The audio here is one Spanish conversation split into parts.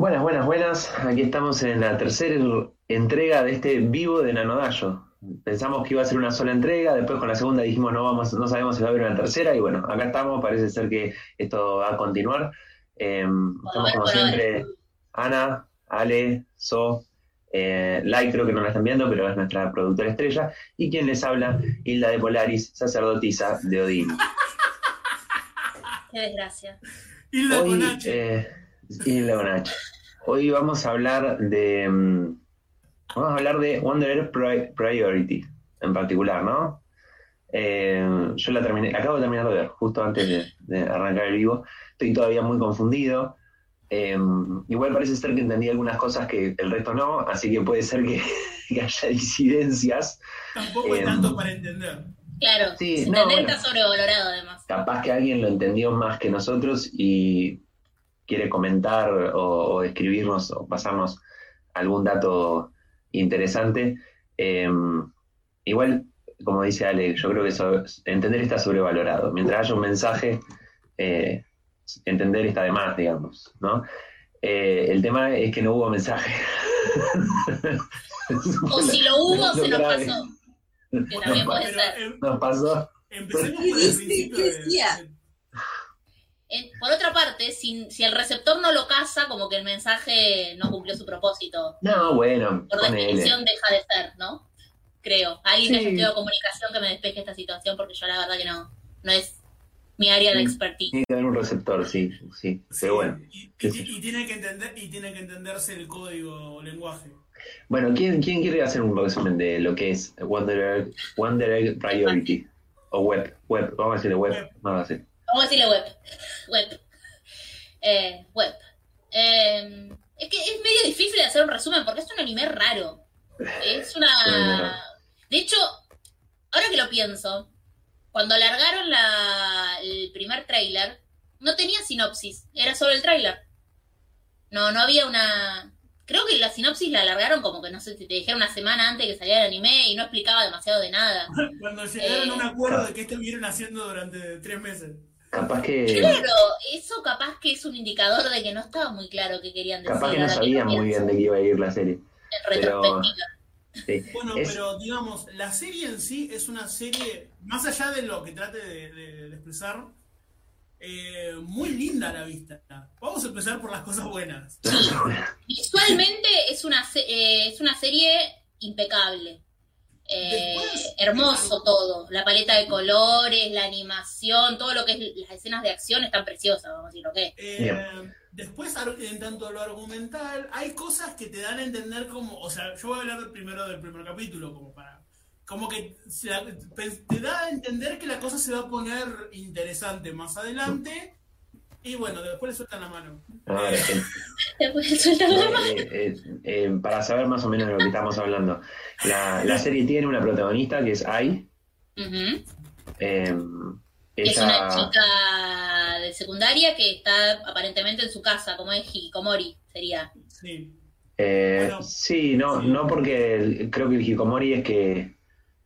Buenas, buenas, buenas. Aquí estamos en la tercera entrega de este vivo de Nanodayo. Pensamos que iba a ser una sola entrega, después con la segunda dijimos no vamos, no sabemos si va a haber una tercera, y bueno, acá estamos, parece ser que esto va a continuar. Eh, estamos como siempre, Ana, Ale, So, eh, Lai creo que no la están viendo, pero es nuestra productora estrella, y quien les habla, Hilda de Polaris, sacerdotisa de Odín. Qué desgracia. Hilda Hoy, con H. eh, Hilda con H. Hoy vamos a hablar de. mm, Vamos a hablar de Wanderer Pri- Priority en particular, ¿no? Eh, yo la terminé, acabo de terminar de ver, justo antes de, de arrancar el vivo. Estoy todavía muy confundido. Eh, igual parece ser que entendí algunas cosas que el resto no, así que puede ser que, que haya disidencias. Tampoco hay em, tanto para entender. Claro, Sí, entender no, bueno. está sobrevalorado además. capaz que alguien lo entendió más que nosotros y quiere comentar o, o escribirnos o pasarnos algún dato interesante. Eh, igual, como dice Ale, yo creo que so- entender está sobrevalorado. Mientras haya un mensaje, eh, entender está de más, digamos, ¿no? Eh, el tema es que no hubo mensaje. O si lo hubo, se nos grave. pasó. Que también puede Pero ser. em, Nos pasó. empecemos ¿Qué por el por otra parte, si, si el receptor no lo casa, como que el mensaje no cumplió su propósito. No, bueno, Por ponele. definición deja de ser, ¿no? Creo. Alguien Sí. que haya estudiado comunicación que me despeje esta situación porque yo la verdad que no, no es mi área de expertise. Tiene que haber un receptor, sí, sí. sí, Pero bueno. y, tiene que entender, y tiene que entenderse el código o lenguaje. Bueno, ¿quién, quién quiere hacer un resumen de lo que es Wanderer, Wanderer Priority? O web, web, vamos a decirle web, Web. vamos a decir. Vamos a decirle web. Web. Eh, web. Eh, es que es medio difícil de hacer un resumen porque es un anime raro. Es una. De hecho, ahora que lo pienso, cuando alargaron la, el primer tráiler, no tenía sinopsis, era solo el tráiler. No, no había una. Creo que la sinopsis la alargaron como que no sé si te dijeron una semana antes que saliera el anime y no explicaba demasiado de nada. Cuando llegaron a un acuerdo de que estuvieron haciendo durante tres meses. Capaz que, Claro, eso capaz que es un indicador de que no estaba muy claro qué querían decir. capaz que no sabían muy bien de qué iba a ir la serie. En pero- retrospectiva. Sí. Bueno, Es- pero digamos, la serie en sí es una serie, más allá de lo que trate de, de- de expresar, eh, muy linda a la vista. Vamos a empezar por las cosas buenas. Visualmente es una, se- eh, es una serie impecable. Eh, Después- hermoso todo. La paleta de colores, la animación, todo lo que es las escenas de acción están preciosas, vamos a decir lo que es. Eh, después, en tanto lo argumental, hay cosas que te dan a entender como, o sea, yo voy a hablar primero del primer capítulo, como para, como que se te da a entender que la cosa se va a poner interesante más adelante, y bueno, después le sueltan la mano. A ver, eh, Después sueltan la mano. eh, eh, eh, para saber más o menos de lo que estamos hablando, la, la serie tiene una protagonista que es Ai. Eh, Es una chica de secundaria que está aparentemente en su casa, como es Hikikomori, sería. Sí. Eh, Bueno, sí, no, sí. no porque el- creo que el hikikomori es que,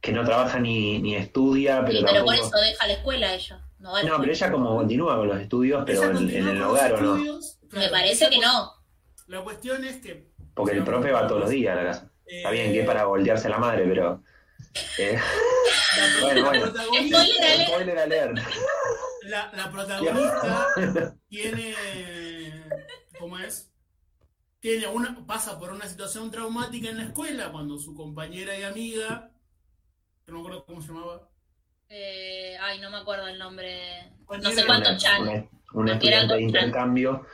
que no trabaja ni, ni estudia, pero Sí, pero por eso deja la escuela ella. No, a pero ella como continúa con los estudios, pero en, el hogar o no, estudios, Me parece que no. La cuestión es que... porque el profe va todos los días a la casa. Está bien que es para voltearse la madre, pero... eh, la, Bueno, bueno. protagonista- Spoiler alert. La, la protagonista tiene. ¿Cómo es? Tiene una, pasa por una situación traumática en la escuela cuando su compañera y amiga, no me acuerdo cómo se llamaba, Eh, ay, no me acuerdo el nombre. No sé cuánto Una, Chan. una- una estudiante de intercambio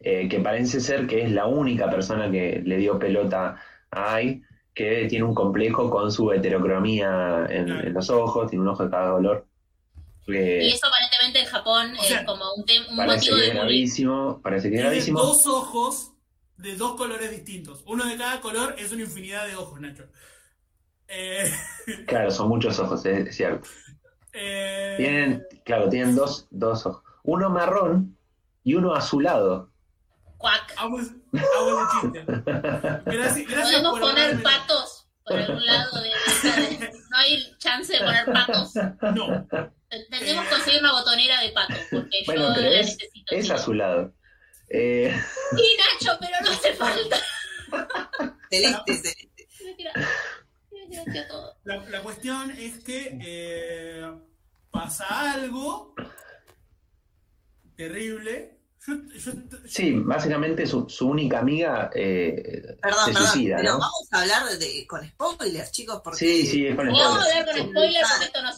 eh, que parece ser que es la única persona que le dio pelota a Ai, que tiene un complejo con su heterocromía en, los ojos, tiene un ojo de cada color. que Y eso aparentemente en Japón sea, es como un, un parece motivo que de gravísimo, parece que es tiene gravísimo. dos ojos de dos colores distintos. Uno de cada color es una infinidad de ojos, Nacho. Eh, Claro, son muchos ojos, es, es cierto. Eh, Tienen, claro, tienen dos, dos ojos. Uno marrón y uno azulado. Cuac. Hago, hago el chiste. Gracias, gracias Podemos por poner patos por algún lado de, de- No hay chance de poner patos. No, Tenemos que conseguir una botonera de patos, porque Bueno, yo pero la es, necesito. es azulado. Eh, Sí, Nacho, pero no hace falta. Celeste, celeste. Todo. La, la cuestión es que eh, pasa algo terrible. Yo, yo- yo- sí, básicamente su, su única amiga eh, Perdón, se perdón. suicida, pero ¿no? vamos a hablar de, con spoilers, chicos, porque. Sí, sí, es con No vamos a spoilers. hablar con spoilers porque esto no se,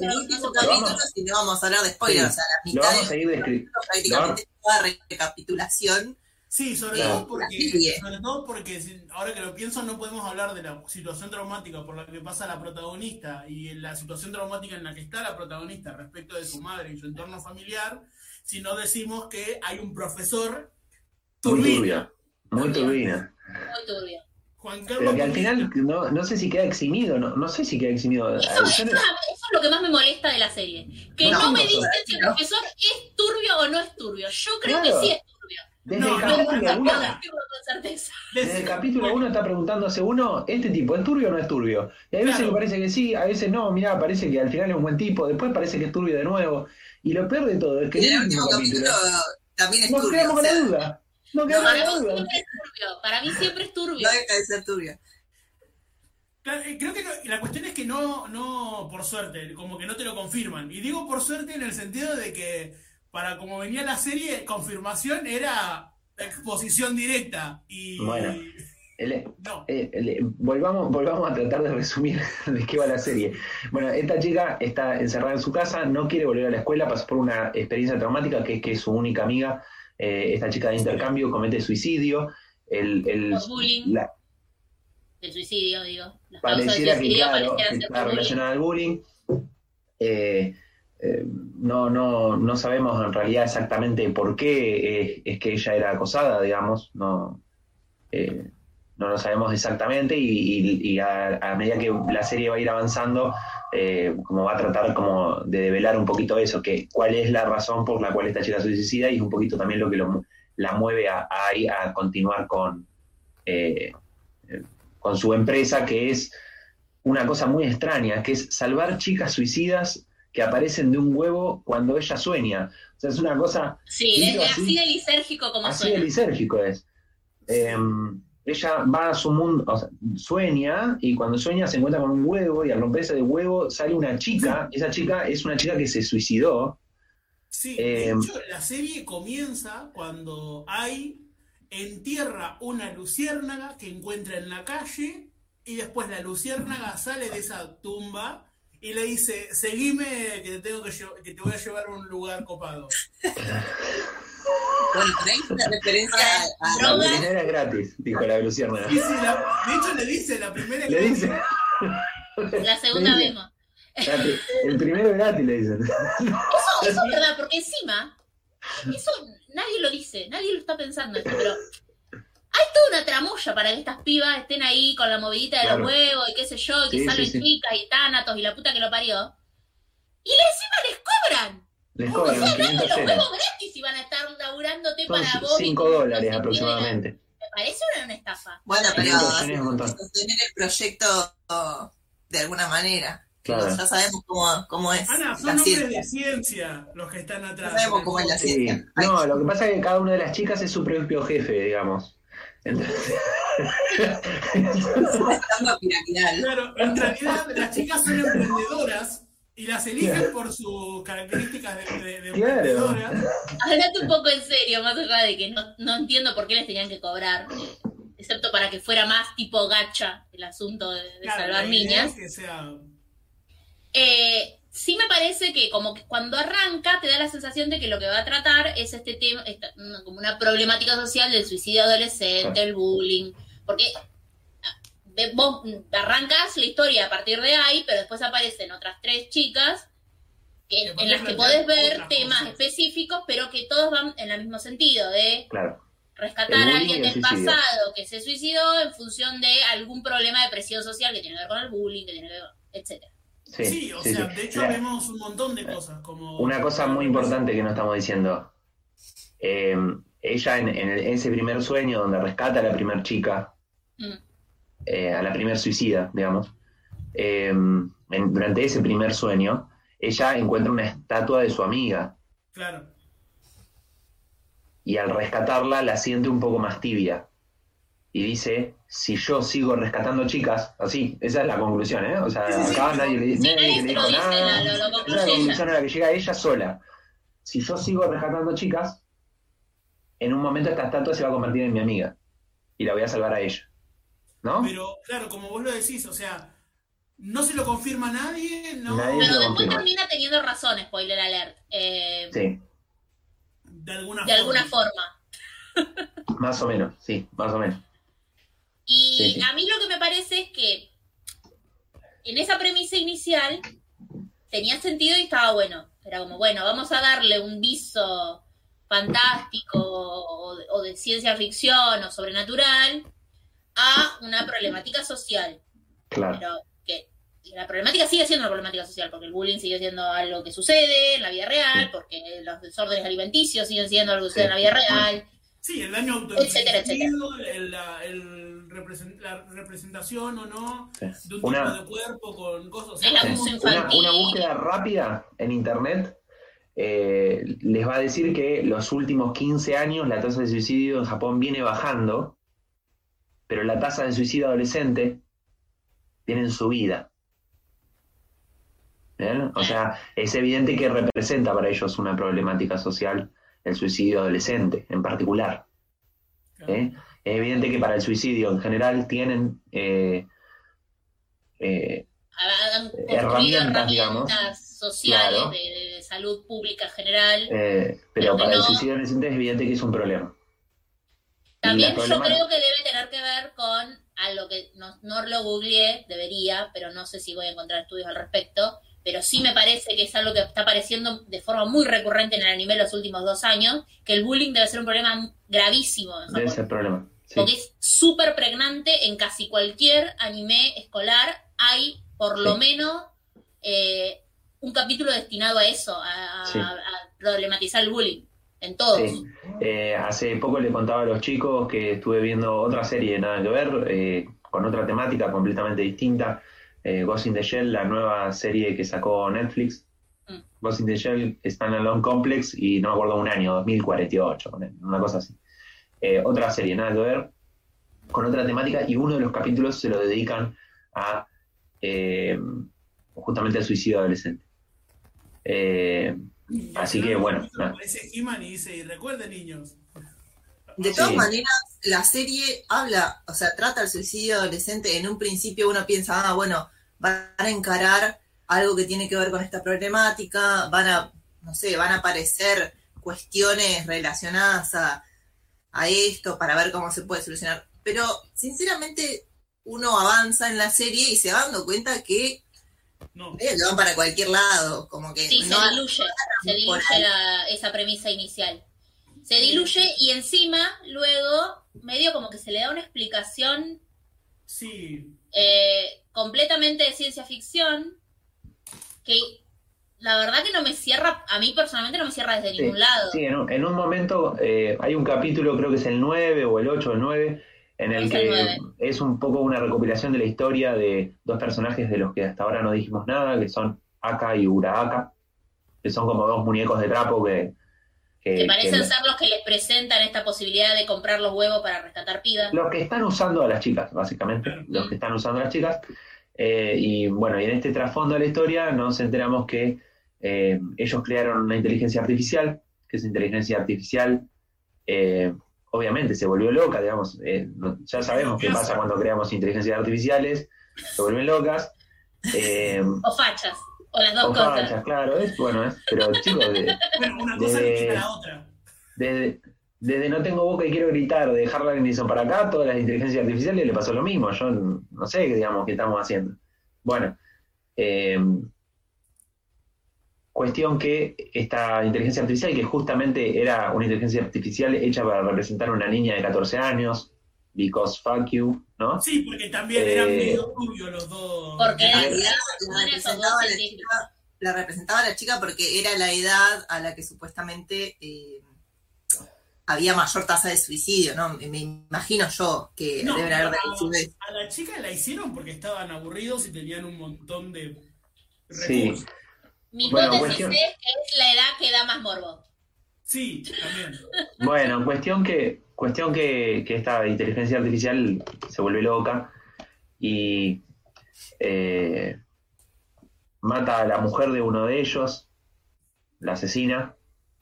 si no vamos a hablar de spoilers, Sí. o sea, la Lo mitad vamos a del ir describiendo. capítulo, prácticamente toda recapitulación. Sí, sobre Claro. todo porque, sobre todo porque ahora que lo pienso no podemos hablar de la situación traumática por la que pasa la protagonista y la situación traumática en la que está la protagonista respecto de su madre y su entorno familiar, si no decimos que hay un profesor Muy turbina, turbia, muy turbina. Muy turbio. Juan Pero Carlos que al Turbina. final no, no sé si queda eximido, no, no sé si queda eximido. Eso, eso es lo que más me molesta de la serie. Que No, no, me dicen si el profesor es turbio o no es turbio. Yo creo Claro. que sí es turbio. Desde No, el capítulo No uno, puedo decirlo con certeza. desde el capítulo uno está preguntándose uno, ¿este tipo es turbio o no es turbio? Y hay veces Claro. que parece que sí, a veces no, mirá, parece que al final es un buen tipo, después parece que es turbio de nuevo. Y lo peor de todo es que Y en el el último último capítulo capítulo también es nos turbio. quedamos o con la duda. Nos quedamos Para con mí la duda. siempre es turbio. Para mí siempre es turbio. no deja de ser turbio. Eh, Creo que no- la cuestión es que no, no, por suerte, como que no te lo confirman. Y digo por suerte en el sentido de que para como venía la serie, confirmación era exposición directa. Y Bueno. No. Eh, le- volvamos, volvamos a tratar de resumir de qué va la serie. Bueno, esta chica está encerrada en su casa, no quiere volver a la escuela, pasó por una experiencia traumática que es que su única amiga, eh, esta chica de intercambio, comete suicidio. El, el- Por bullying. la- El suicidio, digo. Las pareciera que, suicidio que está relacionada al bullying. Eh, eh, no, no, no sabemos en realidad exactamente por qué es, es que ella era acosada, digamos, no, eh, no lo sabemos exactamente y, a, medida que la serie va a ir avanzando, eh, como va a tratar como de develar un poquito eso, que cuál es la razón por la cual esta chica suicida y es un poquito también lo que lo la mueve a, a, a continuar con, eh, eh, con su empresa, que es una cosa muy extraña, que es salvar chicas suicidas que aparecen de un huevo cuando ella sueña. O sea, es una cosa Sí, es así- así de lisérgico como así de suena. lisérgico es. Eh, ella va a su mundo, o sea, sueña y cuando sueña se encuentra con un huevo y al romperse de huevo sale una chica. Esa chica es una chica que se suicidó. Sí, Eh, de hecho, la serie comienza cuando hay entierra una luciérnaga que encuentra en la calle y después la luciérnaga sale de esa tumba y le dice, seguime que te, tengo que, que te voy a llevar a un lugar copado. Es una referencia a, a- La primera es gratis, dijo la sí, la- de hecho le dice, la primera Le dice. La segunda vez más. El primero es gratis, le dicen. Eso, eso es verdad, porque encima, eso nadie lo dice, nadie lo está pensando esto, pero hay toda una tramoya para que estas pibas estén ahí con la movidita de Claro. los huevos y qué sé yo, y que Sí, salen sí, sí. chicas y tánatos y la puta que lo parió. Y encima les cobran. Les O cobran 500 los huevos gratis y van a estar laburándote Son para vos. 5 dólares aproximadamente. Me parece una, una estafa. Bueno, pero sostener el proyecto de alguna manera. Claro. Ya sabemos cómo, cómo es Ana, son la hombres ciencia. de ciencia los que están atrás. No sabemos cómo es la Sí. ciencia. No, lo que pasa es que cada una de las chicas es su propio jefe, digamos. Entonces. Claro, en realidad las chicas son emprendedoras y las eligen por sus características de, de- de Claro. Hablate un poco en serio, más allá de que no, no entiendo por qué les tenían que cobrar, excepto para que fuera más tipo gacha el asunto de, de Claro, salvar la idea niñas. es que sea Eh, sí me parece que como que cuando arranca te da la sensación de que lo que va a tratar es este tema, esta- como una problemática social del suicidio adolescente, el bullying, porque ve- vos arrancas la historia a partir de ahí, pero después aparecen otras tres chicas que- en las que podés ver temas cosas. específicos, pero que todos van en el mismo sentido, de claro. rescatar a bullying alguien del suicidio. pasado que se suicidó en función de algún problema de presión social que tiene que ver con el bullying, que tiene que ver, etcétera. Sí, Sí, o sí, sea, sí. de hecho vemos un montón de cosas como... Una cosa muy importante que no estamos diciendo. Eh, ella en, en el- ese primer sueño donde rescata a la primer chica, Mm. eh, a la primer suicida, digamos, eh, en- durante ese primer sueño, ella encuentra una estatua de su amiga. Claro. y al rescatarla la siente un poco más tibia. Y dice, si yo sigo rescatando chicas, así, esa es la conclusión, ¿eh? O sea, Sí, sí, sí, acá nadie le, Sí, nadie dijo dice, nada. la- lo- lo Esa es la conclusión a la que llega ella sola. Si yo sigo rescatando chicas, en un momento esta estatua se va a convertir en mi amiga. Y la voy a salvar a ella. ¿No? Pero claro, como vos lo decís, o sea, no se lo confirma a nadie, no. Nadie. Pero después confirma. termina teniendo razón, spoiler alert. eh, Sí, De alguna de alguna forma. más o menos, sí, más o menos. Y Sí, sí. a mí lo que me parece es que en esa premisa inicial tenía sentido y estaba bueno. Era como, bueno, vamos a darle un viso fantástico o, o de ciencia ficción o sobrenatural a una problemática social. Claro. Pero que la problemática sigue siendo una problemática social, porque el bullying sigue siendo algo que sucede en la vida real, Sí. porque los desórdenes alimenticios siguen siendo algo que sucede Sí. en la vida real. Sí, el daño Etcétera, autoinfligido, el- el represent- la representación o no Sí. de un Una- tipo de cuerpo con cosas. o sea, Una, búsqueda rápida en internet eh, les va a decir que los últimos 15 años la tasa de suicidio en Japón viene bajando, pero la tasa de suicidio adolescente viene en subida. ¿Bien? O sea, es evidente que representa para ellos una problemática social el suicidio adolescente en particular. ¿eh? Es evidente que para el suicidio en general tienen eh, eh, construido herramientas, herramientas, digamos. sociales Claro. de, de salud pública general. Eh, pero para el suicidio adolescente es evidente que es un problema. También yo creo que debe tener que ver con algo que no, no lo googleé, debería, pero no sé si voy a encontrar estudios al respecto, pero sí me parece que es algo que está apareciendo de forma muy recurrente en el anime los últimos dos años, que el bullying debe ser un problema gravísimo en Debe ser problema. sí. Porque es súper pregnante en casi cualquier anime escolar. Hay por lo menos eh, un capítulo destinado a eso, a, a- Sí. a problematizar el bullying. En todos. Eh, hace poco le contaba a los chicos que estuve viendo otra serie, nada que ver, eh, con otra temática completamente distinta. Eh, Ghost in the Shell, la nueva serie que sacó Netflix. Mm. Ghost in the Shell está en Alone Complex y no me acuerdo un año, 2048, una cosa así. Eh, otra serie, nada que ver, con otra temática y uno de los capítulos se lo dedican a eh, justamente al suicidio adolescente. Eh, Así que, bueno. Aparece He-Man y dice, y recuerden niños. De todas Sí. maneras, la serie habla, o sea, trata el suicidio adolescente. En un principio uno piensa, ah, bueno, van a encarar algo que tiene que ver con esta problemática, van a, no sé, van a aparecer cuestiones relacionadas a, a esto para ver cómo se puede solucionar. Pero, sinceramente, uno avanza en la serie y se va dando cuenta que No. eh, que van para cualquier lado, como que Sí, se diluye, se diluye la- esa premisa inicial. Se diluye y encima, luego, medio como que se le da una explicación Sí. eh, completamente de ciencia ficción que la verdad que no me cierra, a mí personalmente no me cierra desde Sí, ningún lado. Sí, en un, en un momento eh, hay un capítulo, creo que es el 9 o el 8 o el 9, en el Es que 9. es un poco una recopilación de la historia de dos personajes de los que hasta ahora no dijimos nada, que son Aka y Uraaka, que son como dos muñecos de trapo que... que- que parecen que- ser los que les presentan esta posibilidad de comprar los huevos para rescatar pibas. los que están usando a las chicas, básicamente, los que están usando a las chicas. Eh, y bueno, y en este trasfondo de la historia nos enteramos que eh, ellos crearon una inteligencia artificial, que esa inteligencia artificial eh, obviamente se volvió loca, digamos, no- ya sabemos qué pasa cuando creamos inteligencias artificiales, se vuelven locas. O fachas, o las dos o cosas. fachas, claro, es bueno, es, pero chicos, de- Bueno, una cosa De- no quita la otra. desde, desde no tengo boca y quiero gritar de Harlan Ellison para acá, todas las inteligencias artificiales le pasó lo mismo. Yo no sé, digamos, qué estamos haciendo. Bueno, eh, cuestión que esta inteligencia artificial, que justamente era una inteligencia artificial hecha para representar a una niña de 14 años, because fuck you, ¿no? Sí, porque también eran Eh, medio turbios los dos. Porque la Mira esos representaba, dos a la chica, la representaba a la chica porque era la edad a la que supuestamente eh, había mayor tasa de suicidio, ¿no? Me, me imagino yo que No, deben haber a, deducido eso. a la chica la hicieron porque estaban aburridos y tenían un montón de Sí. recursos. Mi Bueno, hipótesis cuestión- es que es la edad que da más morbo. Sí, también. Bueno, cuestión que, cuestión que, que esta inteligencia artificial se vuelve loca y eh, mata a la mujer de uno de ellos, la asesina,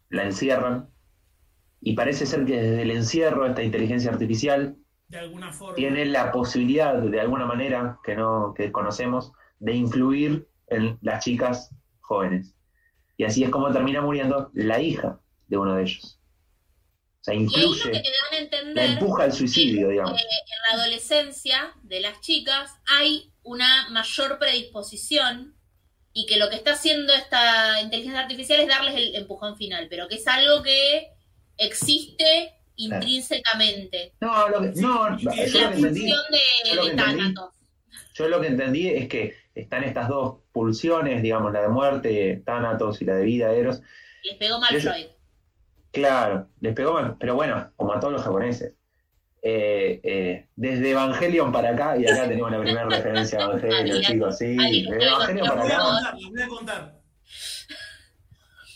la encierran y parece ser que desde el encierro esta inteligencia artificial De alguna forma. tiene la posibilidad de alguna manera que no que desconocemos de influir en las chicas jóvenes y así es como termina muriendo la hija de uno de ellos. O sea lo que incluye te dan a la entender empuja al suicidio digamos. eh, en la adolescencia de las chicas hay una mayor predisposición y que lo que está haciendo esta inteligencia artificial es darles el empujón final, pero que es algo que existe intrínsecamente. no lo que, no yo La lo que entendí de, yo lo de que entendí- yo lo que entendí es que están estas dos pulsiones digamos la de muerte Thanatos y la de vida Eros. Les pegó mal Freud. Claro, les pegó mal, pero bueno, como a todos los japoneses. Eh, eh, desde Evangelion para acá, y acá tenemos la primera referencia a Evangelion, chicos, sí, desde Evangelion para voy a acá. contar, la voy a contar.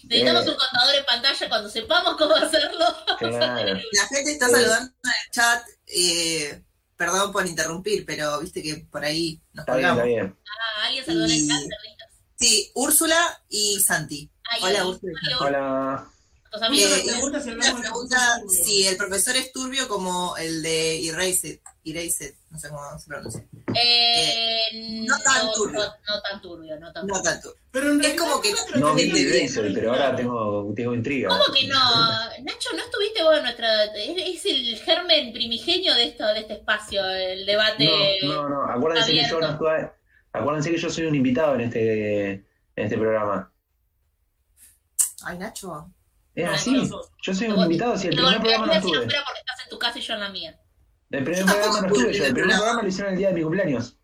Necesitamos Eh. un contador en pantalla cuando sepamos cómo hacerlo. Claro. La gente está saludando en el chat. eh, perdón por interrumpir, pero viste que por ahí nos Está bien, está colgamos. bien. Ah, alguien saludó en el chat. Sí, Úrsula y Santi. Ay, Hola, Úrsula. Hola. Tus amigos Eh, me pregunta si de pregunta si el profesor es turbio como el de Erased, Erased, no sé cómo se pronuncia. Eh, No tan turbio. No, no tan turbio, no tan No turbio. tanto. Pero en Es como que No vi Eraser, pero ahora tengo, tengo intriga. ¿Cómo que no? Nacho, ¿no estuviste vos en nuestra... Es, es el germen primigenio de esto, de este espacio, el debate... No, no, no, acuérdense que yo no estuve, acuérdense que yo soy un invitado en este, en este programa. Ay, Nacho. Es así, yo soy un invitado, si el primer programa no golpearía si no estuve. fuera porque estás en tu casa y yo en la mía. El primer programa no estuve yo, el primer programa. lo hicieron el día de mi cumpleaños.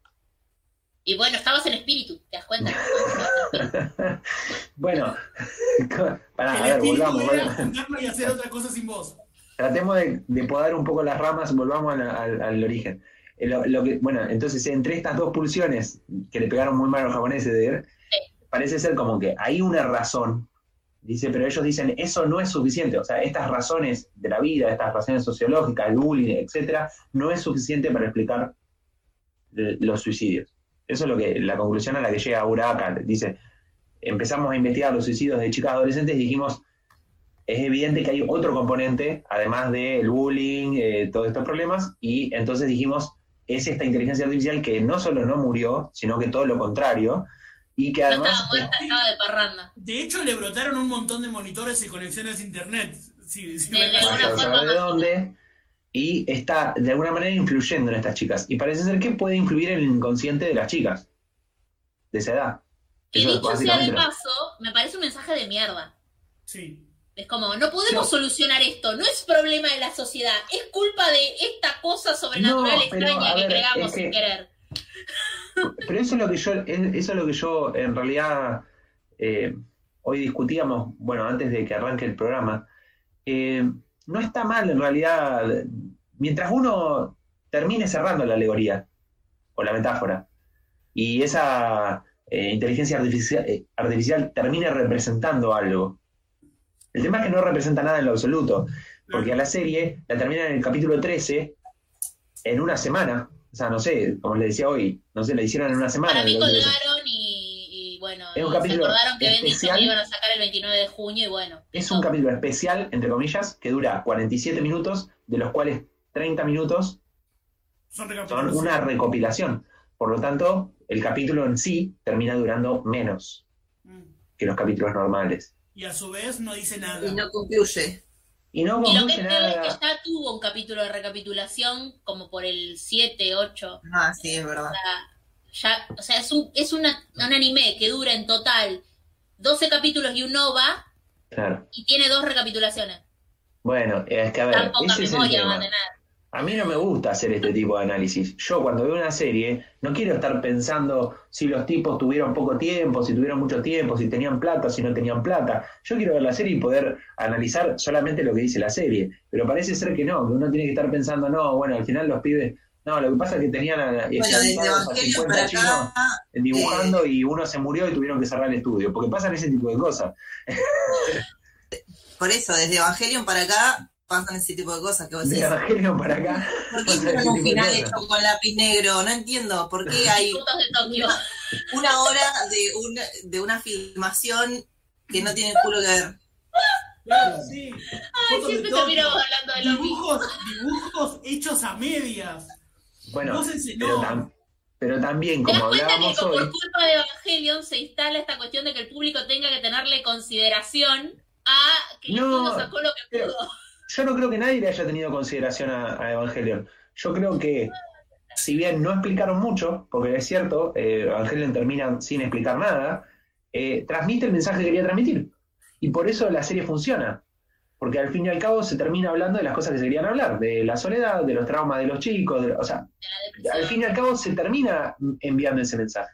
Y bueno, estabas en espíritu, ¿te das cuenta? bueno, pará, El a ver, volvamos, era volvamos. juntarnos y hacer otra cosa sin vos. Tratemos de, de podar un poco las ramas, volvamos al, al- al origen. Eh, Lo, lo que, bueno, entonces entre estas dos pulsiones que le pegaron muy mal a los japoneses, de ver, parece ser como que hay una razón, dice, pero ellos dicen, eso no es suficiente, o sea, estas razones de la vida, estas razones sociológicas, el bullying, etcétera, no es suficiente para explicar los suicidios. Eso es lo que, la conclusión a la que llega Uraka, dice, empezamos a investigar los suicidios de chicas adolescentes y dijimos, es evidente que hay otro componente, además del bullying, eh, todos estos problemas, y entonces dijimos, es esta inteligencia artificial que no solo no murió, sino que todo lo contrario, y que No además... estaba muerta, estaba de parranda. De hecho, le brotaron un montón de monitores y conexiones a internet. Sí, sí, De- me de alguna forma de dónde, y está de alguna manera influyendo en estas chicas. Y parece ser que puede influir en el inconsciente de las chicas, de esa edad. Que Eso dicho sea de paso, me parece un mensaje de mierda. Sí. Es como, no podemos No. solucionar esto, no es problema de la sociedad, es culpa de esta cosa sobrenatural No, pero, extraña que creamos es que- sin querer. Pero eso es lo que yo, es- eso es lo que yo en realidad eh, hoy discutíamos, bueno, antes de que arranque el programa. Eh, no está mal en realidad, mientras uno termine cerrando la alegoría o la metáfora y esa eh, inteligencia artificial, eh, artificial termine representando algo. El tema es que no representa nada en lo absoluto, porque a la serie la terminan en el capítulo 13 en una semana. O sea, no sé, como les decía hoy, no sé, la hicieron en una semana. Para mí el 11 de colgaron y, y, bueno, Es un y se capítulo acordaron que especial. que iban a sacar el 29 de junio y bueno. Es un capítulo especial, entre comillas, que dura 47 minutos, de los cuales 30 minutos Son una recopilación. Por lo tanto, el capítulo en sí termina durando menos Mm. que los capítulos normales. Y a su vez no dice nada. Y no concluye. Y no Y lo que es peor es que ya tuvo un capítulo de recapitulación como por el 7, 8. Ah, sí, es verdad. Ya, o sea, es un, es una, un anime que dura en total 12 capítulos y un OVA Claro. y tiene dos recapitulaciones. Bueno, es que a ver, Tan poca ese es el memoria va a tener. A mí no me gusta hacer este tipo de análisis. Yo cuando veo una serie no quiero estar pensando si los tipos tuvieron poco tiempo, si tuvieron mucho tiempo, si tenían plata, si no tenían plata. Yo quiero ver la serie y poder analizar solamente lo que dice la serie. Pero parece ser que no, que uno tiene que estar pensando, no, bueno, al final los pibes... No, lo que pasa es que tenían a, Bueno, a Evangelion 50 para chinos acá, dibujando y uno se murió y tuvieron que cerrar el estudio. Porque pasan ese tipo de cosas. Por eso, desde Evangelion para acá pasan ese tipo de cosas que vos De decís. Evangelion para acá. ¿Por qué hicieron un de final hecho con lápiz negro? No entiendo. ¿Por qué hay de una hora de una, de una filmación que no tiene culo que ver? Claro, sí. Ay, Fotos de siempre terminamos hablando de lo mismo. Dibujos, dibujos hechos a medias. Bueno, Vos ese pero, no. tam- pero también, ¿Te das como cuenta que hablábamos por hoy, culpa de Evangelion se instala esta cuestión de que el público tenga que tenerle consideración a que No, sacó lo que pero- pudo? Yo no creo que nadie le haya tenido consideración a, Evangelion. Yo creo que, si bien no explicaron mucho, porque es cierto, eh, Evangelion termina sin explicar nada, eh, transmite el mensaje que quería transmitir. Y por eso la serie funciona. Porque al fin y al cabo se termina hablando de las cosas que se querían hablar, de la soledad, de los traumas de los chicos, o sea, al fin y al cabo se termina enviando ese mensaje.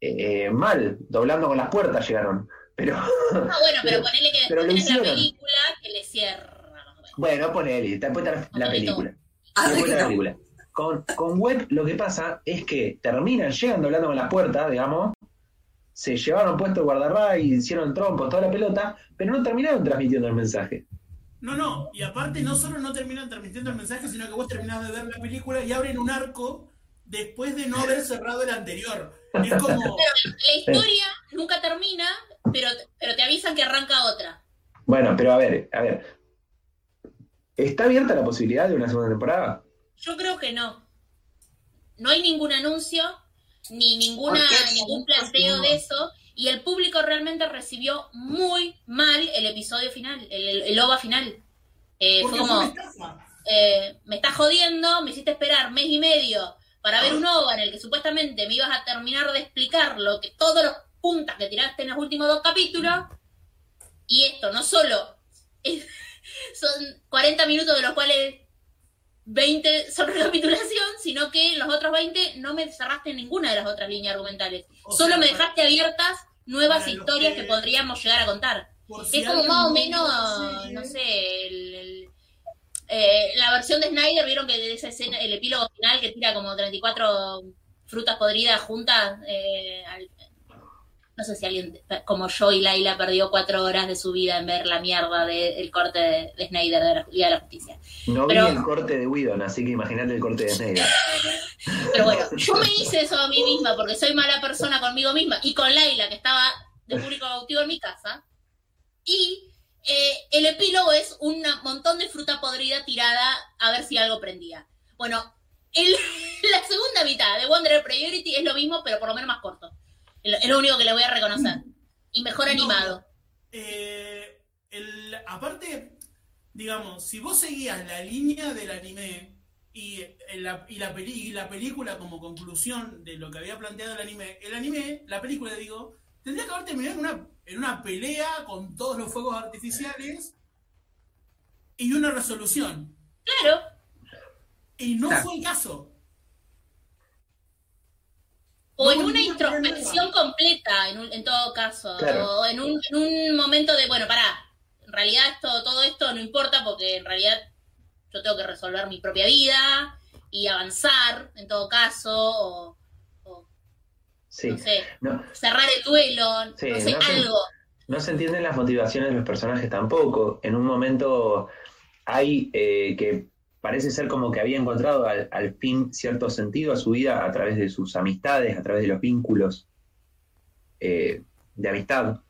Eh, mal, doblando con las puertas llegaron. Pero Ah, bueno, pero pero- ponele que pero después tenés la película que le cierra. bueno, ponele, después está la, la película. Ah, Después está la no. película. Con, con Web lo que pasa es que terminan, llegan doblando con las puertas, digamos, se llevaron puesto el guardarray, hicieron trompos, toda la pelota, pero no terminaron transmitiendo el mensaje. No, no, y aparte no solo no terminan transmitiendo el mensaje, sino que vos terminás de ver la película y abren un arco después de no haber cerrado el anterior. Es como, La historia nunca termina, pero, pero te avisan que arranca otra. Bueno, pero a ver, a ver. ¿Está abierta la posibilidad de una segunda temporada? Yo creo que no. No hay ningún anuncio, ni ninguna, ningún planteo de eso. Y el público realmente recibió muy mal el episodio final, el, el, el OVA final. Eh, fue como, eh, me estás jodiendo, me hiciste esperar mes y medio para ver un OVA en el que supuestamente me ibas a terminar de explicar lo que todos los puntas que tiraste en los últimos dos capítulos. Y esto no solo es- son 40 minutos de los cuales 20 son recapitulación, sino que los otros 20 no me cerraste ninguna de las otras líneas argumentales. O Solo sea, me dejaste abiertas nuevas historias que- que podríamos llegar a contar. Si Es como más o menos, serie, no sé, el, el- eh, la versión de Snyder, vieron que de esa escena, el epílogo final que tira como 34 frutas podridas juntas, eh, al- no sé si alguien como yo y Laila perdió cuatro horas de su vida en ver la mierda del corte de, de Snyder de la Liga de la Justicia. No Pero- vi el corte de Whedon, así que imagínate el corte de Snyder. Pero bueno, yo me hice eso a mí misma porque soy mala persona conmigo misma y con Laila, que estaba de público cautivo en mi casa. Y eh, el epílogo es un montón de fruta podrida tirada a ver si algo prendía. Bueno, el- la segunda mitad de Wanderer Priority es lo mismo, pero por lo menos más corto. Es lo- único que le voy a reconocer. Y mejor No. animado. Eh, el, aparte, digamos, si vos seguías la línea del anime y, en la, y, la peli- y la película como conclusión de lo que había planteado el anime, el anime, la película, digo, tendría que haber terminado en una, en una pelea con todos los fuegos artificiales y una resolución. Claro. Y no Claro. fue el caso. O en una introspección completa, en, un- en todo caso. Claro. O en un, en un momento de, bueno, pará, en realidad esto, todo esto no importa porque en realidad yo tengo que resolver mi propia vida y avanzar, en todo caso, o, o, Sí. no sé, No, cerrar el duelo, Sí, no sé, no sé. algo. no se entienden las motivaciones de los personajes tampoco. En un momento hay eh, que parece ser como que había encontrado al, al fin cierto sentido a su vida a través de sus amistades, a través de los vínculos eh, de amistad.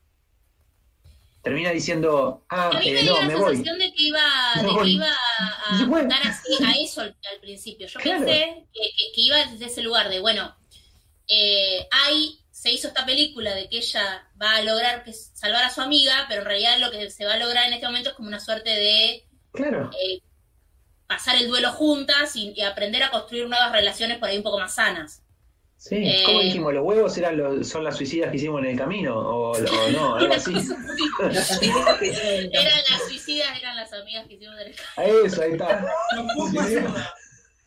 Termina diciendo, ah, A mí eh, me dio no, la me voy. sensación de que iba, Me de que iba a, fue. apuntar así a eso al, al principio. Yo Claro. pensé que, que- que iba desde ese lugar de, bueno, eh, hay, se hizo esta película de que ella va a lograr que salvar a su amiga, pero en realidad lo que se va a lograr en este momento es como una suerte de Claro, eh, pasar el duelo juntas y, y aprender a construir nuevas relaciones por ahí un poco más sanas. sí. Eh. ¿Cómo dijimos? ¿Los huevos eran los, son las suicidas que hicimos en el camino? ¿O, o no? Algo así. Eran las suicidas, eran las amigas que hicimos en el A Eso, ahí está.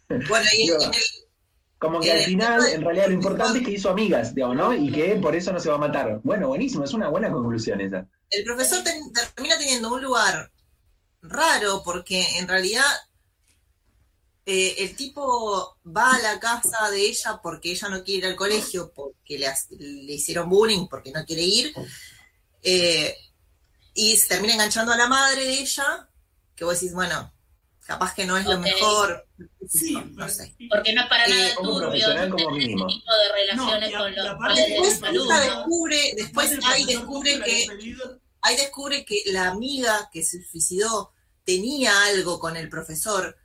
Bueno, y Digo, en el- Como que al final, en realidad, lo importante es que hizo amigas, digamos, ¿no? Y que por eso no se va a matar. Bueno, buenísimo, es una buena conclusión esa. el profesor ten- termina teniendo un lugar raro porque en realidad eh, el tipo va a la casa de ella porque ella no quiere ir al colegio, porque le, le hicieron bullying, porque no quiere ir. Eh, y se termina enganchando a la madre de ella, que vos decís, bueno, capaz que no es lo mejor. Sí, no sé. Porque no es para nada Eh, turbio tener tipo de relaciones No, a- con los padres de Después ella descubre, después ahí descubre que ahí descubre que la amiga que se suicidó tenía algo con el profesor,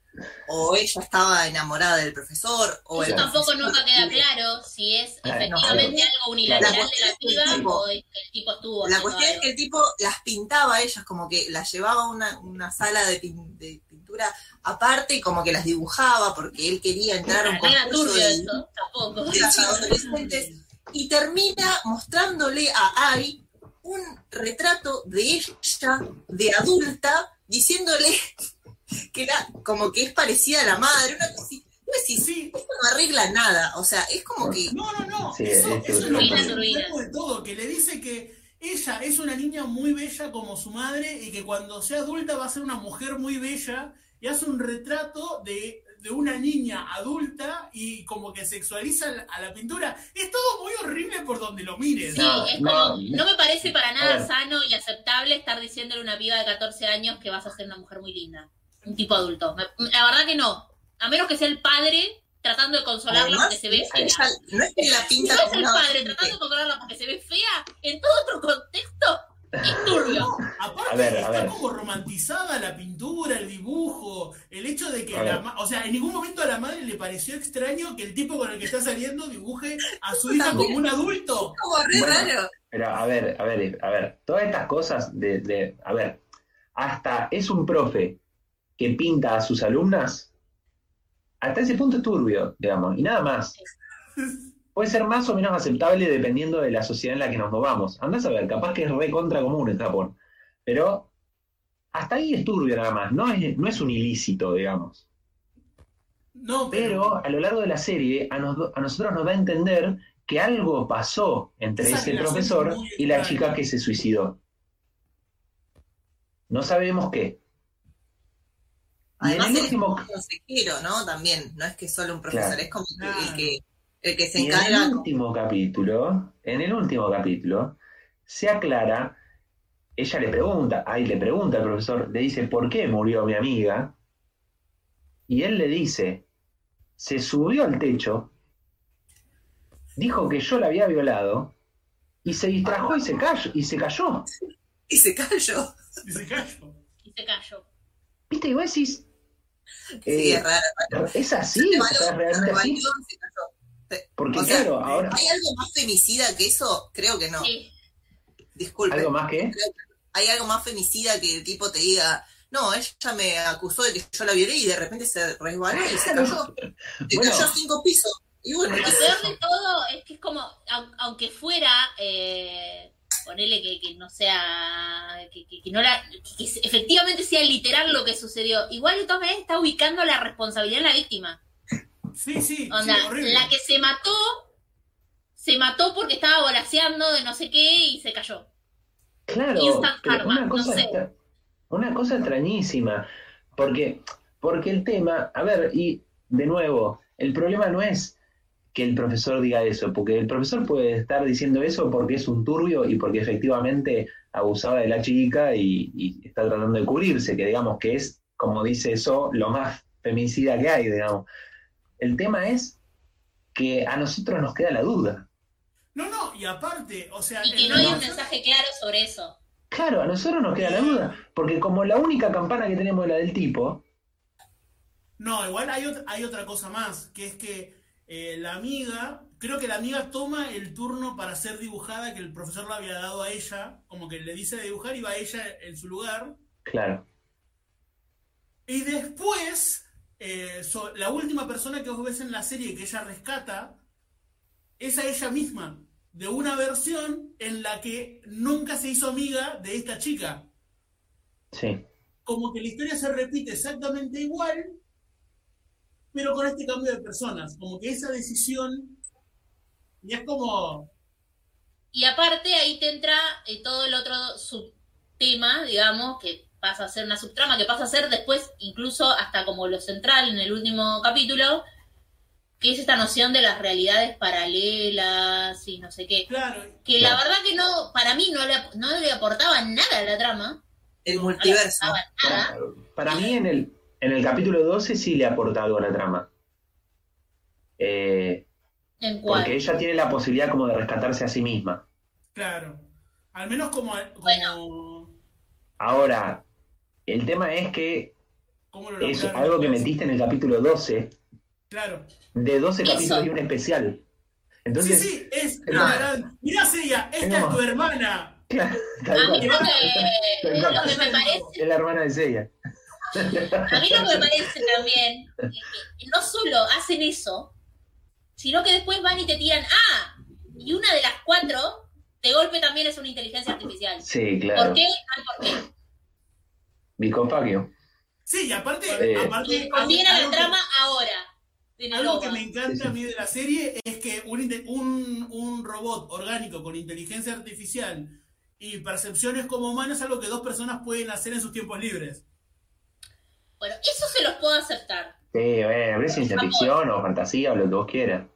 o ella estaba enamorada del profesor, o Eso el tampoco profesor nunca queda claro si es Claro, efectivamente algo unilateral La de la es que piba tipo- o es que el tipo estuvo La cuestión es que el tipo las pintaba a ellas, como que las llevaba a una, una sala de, pin- de pintura aparte y como que las dibujaba porque él quería entrar a un concurso turbio de, eso, tampoco. de las adolescentes y termina mostrándole a Ai un retrato de ella de adulta diciéndole que era como que es parecida a la madre, una cosa así. Decís, Sí, esto no arregla nada, o sea, es como que no, no, no. Sí, eso, es eso es lo enfermo de todo, que le dice que ella es una niña muy bella como su madre y que cuando sea adulta va a ser una mujer muy bella y hace un retrato de, de una niña adulta y como que sexualiza la- a la pintura. Es todo muy horrible por donde lo mires. Sí, No, es no, como, no. no me parece para nada sano y aceptable estar diciéndole a una piba de 14 años que vas a ser una mujer muy linda. Un tipo adulto. La verdad que no. A menos que sea el padre tratando de consolarla además, porque se ve fea. no es que la Si pinta no es el padre tratando de consolarla porque se ve fea, en todo otro contexto, es turbio. No, aparte A ver, a está ver. como romantizada la pintura, el dibujo, el hecho de que A la o sea, en ningún momento a la madre le pareció extraño que el tipo con el que está saliendo dibuje a su hija como un adulto. como re Bueno. raro. Pero a ver, a ver, a ver, todas estas cosas de, de, a ver, hasta es un profe que pinta a sus alumnas, hasta ese punto es turbio, digamos, y nada más. Puede ser más o menos aceptable dependiendo de la sociedad en la que nos movamos. Andás a ver, capaz que es re contra común en Japón, pero hasta ahí es turbio nada más, no es, no es un ilícito, digamos. No, Pero a lo largo de la serie, a, nos- a nosotros nos da a entender que algo pasó entre ese profesor y la chica que se suicidó. No sabemos qué. Y en Además, es último, como consejero, ¿no? También, no es que solo un profesor, Claro. es como Claro. el que el que se y en encarga. el último capítulo, en el último capítulo, se aclara, ella le pregunta, ahí le pregunta al profesor, le dice, ¿por qué murió mi amiga? Y él le dice, se subió al techo, dijo que yo la había violado, y se distrajo y se cayó, y se cayó. Y se cayó. Dice Cayo. Y se cayó. ¿Viste? Y vos decís, Sí, eh, es raro. ¿es así? Se O rebaló, sea, ¿es se realmente así? se. Porque O sea, claro, ahora, ¿Hay algo más femicida que eso? Creo que no. Sí. Disculpe. ¿algo más que? ¿Hay algo más femicida que el tipo te diga, no, ella me acusó de que yo la violé y de repente se resbaló y se cayó? Se Bueno. cayó a cinco pisos. Y bueno, Lo peor de todo es que es como, au- aunque fuera, eh, ponele que, que no sea, que, que- que no la, que, que efectivamente sea literal lo que sucedió, igual de todas maneras está ubicando la responsabilidad en la víctima. Sí, sí, Onda, sí, la que se mató, se mató porque estaba volaseando de no sé qué y se cayó. Claro, Instant karma, una cosa, no sé. extra- una cosa extrañísima, porque, porque el tema, a ver, y de nuevo, el problema no es que el profesor diga eso, porque el profesor puede estar diciendo eso porque es un turbio y porque efectivamente abusaba de la chica y, y está tratando de cubrirse, que digamos que es, como dice eso, lo más femicida que hay, digamos. El tema es que a nosotros nos queda la duda. No, no, y aparte, o sea, Y que no hay un mensaje claro sobre eso. Claro, a nosotros nos queda la duda, porque como la única campana que tenemos es la del tipo, No, igual hay, ot- hay otra cosa más, que es que eh, la amiga, creo que la amiga toma el turno para ser dibujada que el profesor le había dado a ella, como que le dice de dibujar y va ella en su lugar. claro. Y después, eh, so- la última persona que vos ves en la serie que ella rescata es a ella misma, de una versión en la que nunca se hizo amiga de esta chica. Sí. Como que la historia se repite exactamente igual, pero con este cambio de personas. Como que esa decisión, y es como, Y aparte ahí te entra eh, todo el otro subtema, digamos, que pasa a ser una subtrama, que pasa a ser después incluso hasta como lo central en el último capítulo, que es esta noción de las realidades paralelas y no sé qué. Claro. Que la verdad que no, para mí no le, no le aportaba nada a la trama. El No le multiverso. nada. Para mí en el, en el capítulo 12 sí le aporta algo a la trama. Eh, ¿En cuál? porque ella tiene la posibilidad como de rescatarse a sí misma. Claro. Al menos como. como Bueno. Ahora, el tema es que lo es algo que metiste en el capítulo 12. Claro. De 12 Eso. capítulos y un especial. Entonces, sí, sí, es. No. Mirá, Celia, esta No. es tu hermana. claro, A mí lo que, lo que me parece Es la hermana de Seiya. A mí lo que me parece también es que no solo hacen eso, sino que después van y te tiran, ah, y una de las cuatro, de golpe también es una inteligencia artificial. Sí, claro. ¿Por qué? Ah, ¿por qué? Sí, y aparte. Eh. aparte Y conviene la que- trama ahora. Algo que me encanta a mí de la serie es que un, un, un robot orgánico con inteligencia artificial y percepciones como humano es algo que dos personas pueden hacer en sus tiempos libres. Bueno, eso se los puedo aceptar. Sí, bueno, es ciencia ficción o fantasía o lo que vos quieras.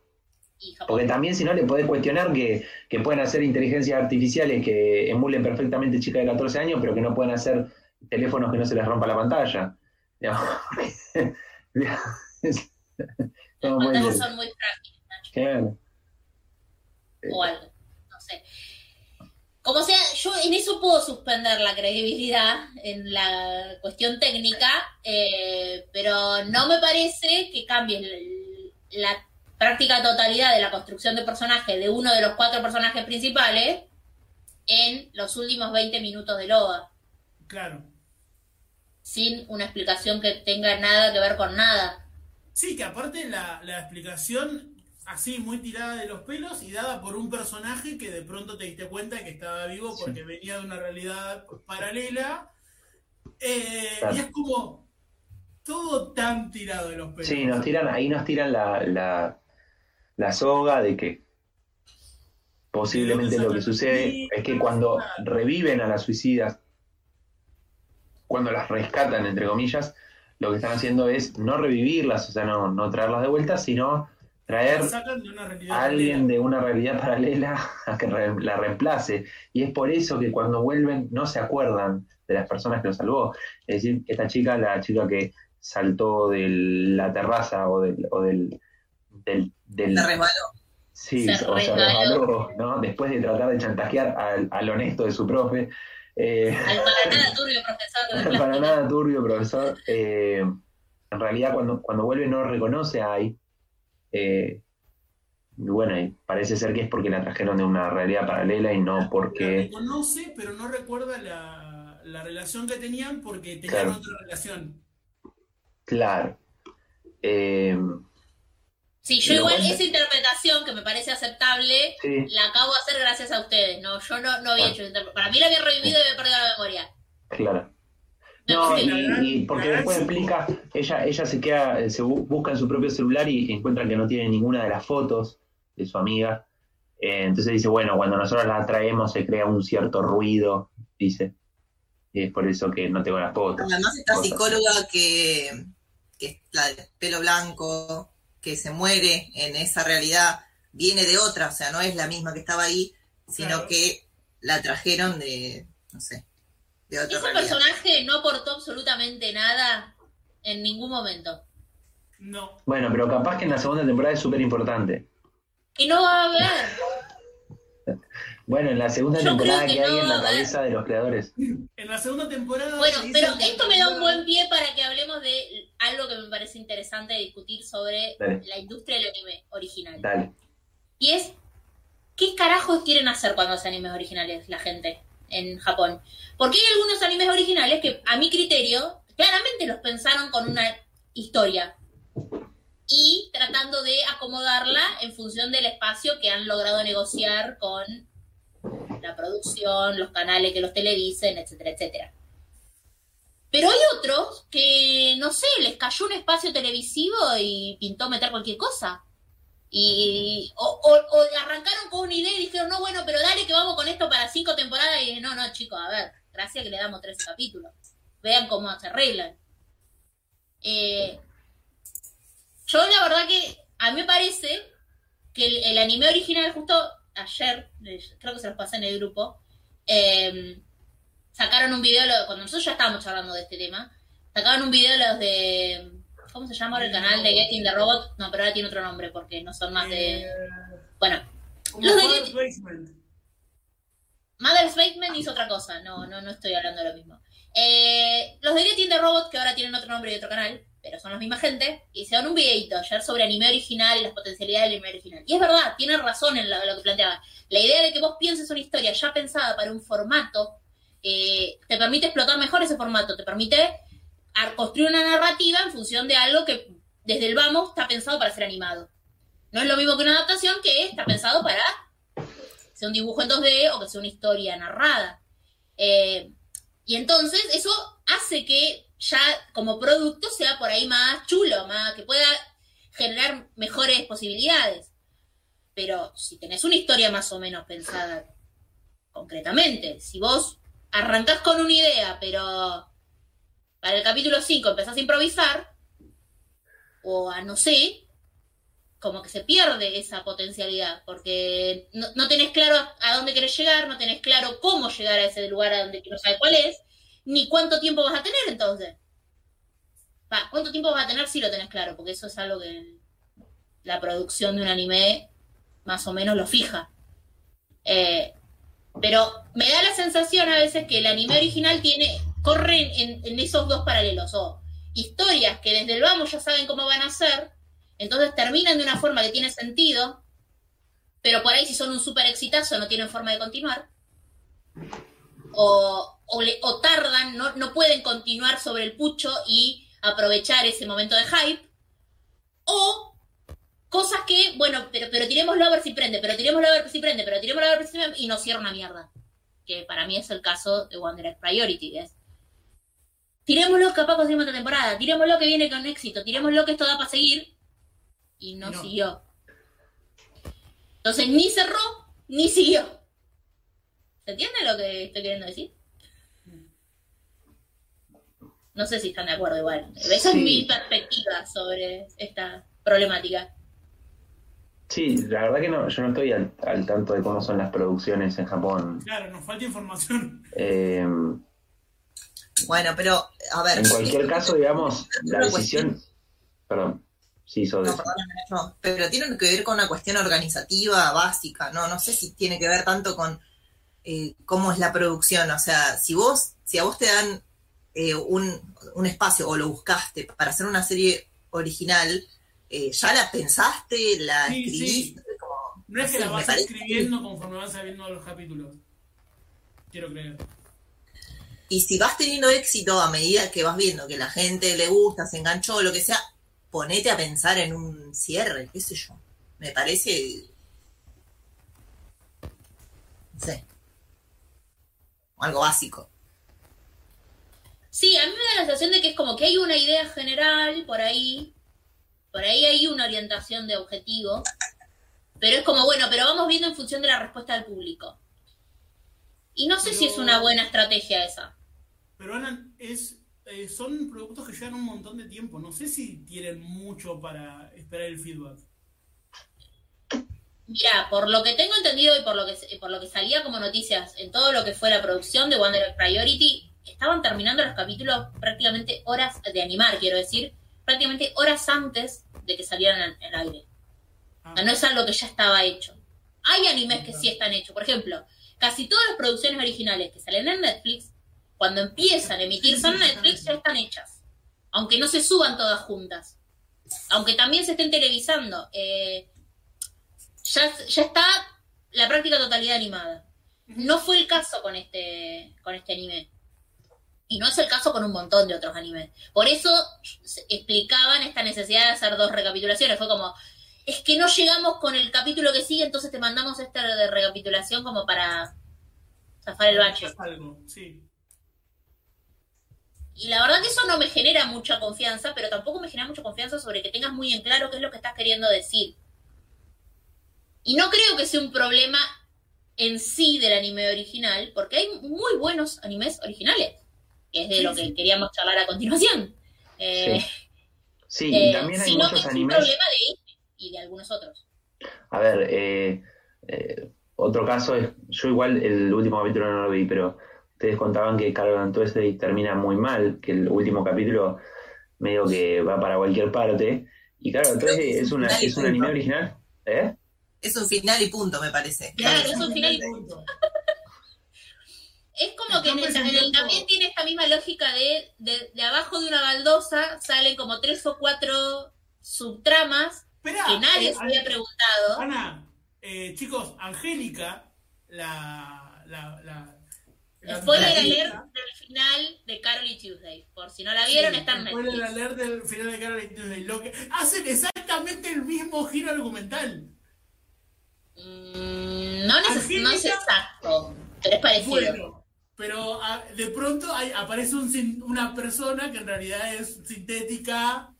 Porque también si no le podés cuestionar que, que pueden hacer inteligencias artificiales que emulen perfectamente chicas de 14 años, pero que no pueden hacer teléfonos que no se les rompa la pantalla. Las pantallas son muy frágiles, Nacho, Claro. o algo. No sé. Como sea, yo en eso puedo suspender la credibilidad en la cuestión técnica, eh, pero no me parece que cambie la práctica totalidad de la construcción de personaje de uno de los cuatro personajes principales en los últimos 20 minutos de OVA, Claro. sin una explicación que tenga nada que ver con nada. Sí, que aparte la, la explicación así muy tirada de los pelos y dada por un personaje que de pronto te diste cuenta que estaba vivo porque venía de una realidad paralela. Eh, Claro. Y es como todo tan tirado de los pelos. Sí, nos tiran, ahí nos tiran la, la, la soga de que posiblemente lo que sucede es que cuando reviven a las suicidas, cuando las rescatan, entre comillas, lo que están haciendo es no revivirlas, o sea, no, no traerlas de vuelta, sino traer de a alguien paralela. de una realidad paralela a que re- la reemplace. Y es por eso que cuando vuelven no se acuerdan de las personas que los salvó. Es decir, esta chica, la chica que saltó de la terraza o del... O del, del, del- Se resbaló. Sí, Se o se resbaló. ¿no? Después de tratar de chantajear al, al honesto de su profe. eh, Al para nada turbio profesor para nada turbio, profesor. Eh, en realidad, cuando, cuando vuelve no reconoce a Ai. Eh, y bueno, y parece ser que es porque la trajeron de una realidad paralela y no La porque... reconoce, pero no recuerda la, la relación que tenían porque tenían Claro. otra relación. Claro. Eh, Sí, yo igual cuenta- esa interpretación que me parece aceptable, sí, la acabo de hacer gracias a ustedes. No, yo no, no había Ah. hecho Para mí la había revivido y había perdido la memoria. claro. No, y, y porque después explica, ella, ella se queda, se bu- busca en su propio celular y encuentra que no tiene ninguna de las fotos de su amiga. Eh, entonces dice, bueno, cuando nosotros la traemos se crea un cierto ruido, dice. Y es por eso que no tengo las fotos. Además, esta Cosas. psicóloga que, que es la de pelo blanco, que se muere en esa realidad, viene de otra, o sea, no es la misma que estaba ahí, sino Claro. que la trajeron de, no sé, de otra Ese realidad. personaje no aportó absolutamente nada en ningún momento. No. Bueno, pero capaz que en la segunda temporada es súper importante. Y no va a haber. Bueno, en la segunda Yo temporada que que hay no en la cabeza de los creadores. En la segunda temporada. Bueno, se pero esto me da un buen pie para que hablemos de algo que me parece interesante de discutir sobre Dale. la industria del anime original. Dale. Y es, ¿qué carajos quieren hacer cuando hacen animes originales la gente en Japón? Porque hay algunos animes originales que, a mi criterio, claramente los pensaron con una historia y tratando de acomodarla en función del espacio que han logrado negociar con la producción, los canales que los televisen, etcétera, etcétera. Pero hay otros que, no sé, les cayó un espacio televisivo y pintó meter cualquier cosa. Y, o, o- arrancaron con una idea y dijeron, no, bueno, pero dale que vamos con esto para cinco temporadas. Y dije, no, no, chicos, a ver, gracias que le damos tres capítulos. Vean cómo se arreglan. Eh, yo la verdad que a mí me parece que el, anime original, justo ayer, creo que se los pasé en el grupo, eh, sacaron un video, cuando nosotros ya estábamos charlando de este tema, sacaron un video los de, ¿cómo se llama ahora el canal de Getting the Robot? No, pero ahora tiene otro nombre porque no son más de... Bueno, Los de Get- Placement. Mother's Bateman hizo otra cosa, no, no, no estoy hablando de lo mismo. Eh, los de Getting the Robot, que ahora tienen otro nombre y otro canal, pero son la misma gente, hicieron un videito ayer sobre anime original y las potencialidades del anime original. Y es verdad, tiene razón en lo, lo que planteaba. La idea de que vos pienses una historia ya pensada para un formato, eh, te permite explotar mejor ese formato, te permite construir una narrativa en función de algo que desde el vamos está pensado para ser animado. No es lo mismo que una adaptación que está pensado para sea un dibujo en 2D o que sea una historia narrada. Eh, y entonces eso hace que ya como producto sea por ahí más chulo, más que pueda generar mejores posibilidades. Pero si tenés una historia más o menos pensada concretamente, si vos arrancás con una idea, pero para el capítulo 5 empezás a improvisar, o a no sé, como que se pierde esa potencialidad, porque no, no tenés claro a, dónde querés llegar, no tenés claro cómo llegar a ese lugar a donde no sabes cuál es, ni cuánto tiempo vas a tener entonces. Va, ¿Cuánto tiempo vas a tener? Sí lo tenés claro, porque eso es algo que la producción de un anime más o menos lo fija. Eh, pero me da la sensación a veces que el anime original tiene, corre en, esos dos paralelos, o historias que desde el vamos ya saben cómo van a ser, entonces terminan de una forma que tiene sentido, pero por ahí si son un súper exitazo no tienen forma de continuar. O, o, le- o tardan, no, no pueden continuar sobre el pucho y aprovechar ese momento de hype. O cosas que, bueno, pero, pero tirémoslo a ver si prende, pero tirémoslo a ver si prende, pero tirémoslo a ver si prende, y nos cierra una mierda. Que para mí es el caso de Direct Priority. Tirémoslo capaz conseguimos otra temporada, tirémoslo que viene con éxito, tirémoslo que esto da para seguir, y no, No. siguió. Entonces ni cerró, ni siguió. ¿Se entiende lo que estoy queriendo decir? No sé si están de acuerdo igual. Esa es Sí. mi perspectiva sobre esta problemática. Sí, la verdad que no, yo no estoy al, al tanto de cómo son las producciones en Japón. Claro, nos falta información. Eh, Bueno, pero, a ver. en cualquier caso, digamos, la decisión. Perdón, sí, sos de No, no, pero tiene que ver con una cuestión organizativa básica, no, no sé si tiene que ver tanto con eh, cómo es la producción, o sea, si vos, si a vos te dan eh, un, un espacio o lo buscaste para hacer una serie original, eh, ya la pensaste, la Sí, escribiste, sí. como, No es que sé, la vas escribiendo conforme van saliendo los capítulos. Quiero creer. Y si vas teniendo éxito a medida que vas viendo que la gente le gusta, se enganchó, lo que sea, ponete a pensar en un cierre, qué sé yo. Me parece. No sé. Algo básico. Sí, a mí me da la sensación de que es como que hay una idea general por ahí, por ahí hay una orientación de objetivo, pero es como, bueno, pero vamos viendo en función de la respuesta del público. Y no sé si es una buena estrategia esa. Pero Ana, es, eh, son productos que llevan un montón de tiempo. No sé si tienen mucho para esperar el feedback. Mira, por lo que tengo entendido y por lo que por lo que salía como noticias en todo lo que fue la producción de Wonder Priority, estaban terminando los capítulos prácticamente horas de animar, quiero decir, prácticamente horas antes de que salieran al, al aire. Ah, O sea, no es algo que ya estaba hecho. Hay animes que sí están hechos. Por ejemplo, casi todas las producciones originales que salen en Netflix, cuando empiezan a emitirse en Netflix, ya están hechas. Aunque no se suban todas juntas. Aunque también se estén televisando. Eh, ya, ya está la práctica totalidad animada. No fue el caso con este, con este anime. Y no es el caso con un montón de otros animes. Por eso explicaban esta necesidad de hacer dos recapitulaciones. Fue como, es que no llegamos con el capítulo que sigue, entonces te mandamos esta de recapitulación como para zafar el bache. algo, sí. Y la verdad que eso no me genera mucha confianza, pero tampoco me genera mucha confianza sobre que tengas muy en claro qué es lo que estás queriendo decir. Y no creo que sea un problema en sí del anime original, porque hay muy buenos animes originales, que es de Sí, lo que sí. queríamos charlar a continuación. Eh, Sí, eh, también hay sino que muchos es un animes. problema de y de algunos otros. A ver, eh, eh, otro caso es, yo igual el último capítulo no lo vi, pero ustedes contaban que Carol Tuesday termina muy mal, que el último capítulo medio que va para cualquier parte. Y Carol Tuesday es, una, es un anime original, ¿eh? Es un final y punto, me parece. Claro, es un final y punto. Es como que en el, también tiene esta misma lógica de, de, de, abajo de una baldosa salen como tres o cuatro subtramas que nadie se había preguntado. Ana, eh, chicos, Angélica, la, la, la Spoiler alert del final de Carol y Tuesday. Por si no la vieron, sí, está en Netflix. Spoiler alert del final de Carol y Tuesday. Lo que hacen exactamente el mismo giro argumental. Mm, no, neces no es exacto, pero es parecido. Bueno, pero a, de pronto hay, aparece un, una persona que en realidad es sintética.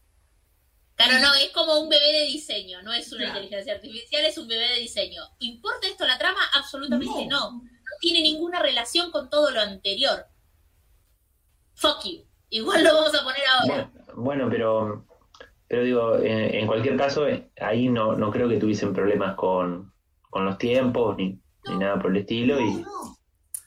Claro, no, es como un bebé de diseño, no es una claro. inteligencia artificial, es un bebé de diseño. ¿Importa esto la trama? Absolutamente no. no. No. tiene ninguna relación con todo lo anterior. Fuck you. Igual lo vamos a poner ahora. Bueno, bueno pero, pero digo, en, en, cualquier caso, ahí no, no creo que tuviesen problemas con, con los tiempos ni, ni nada por el estilo. y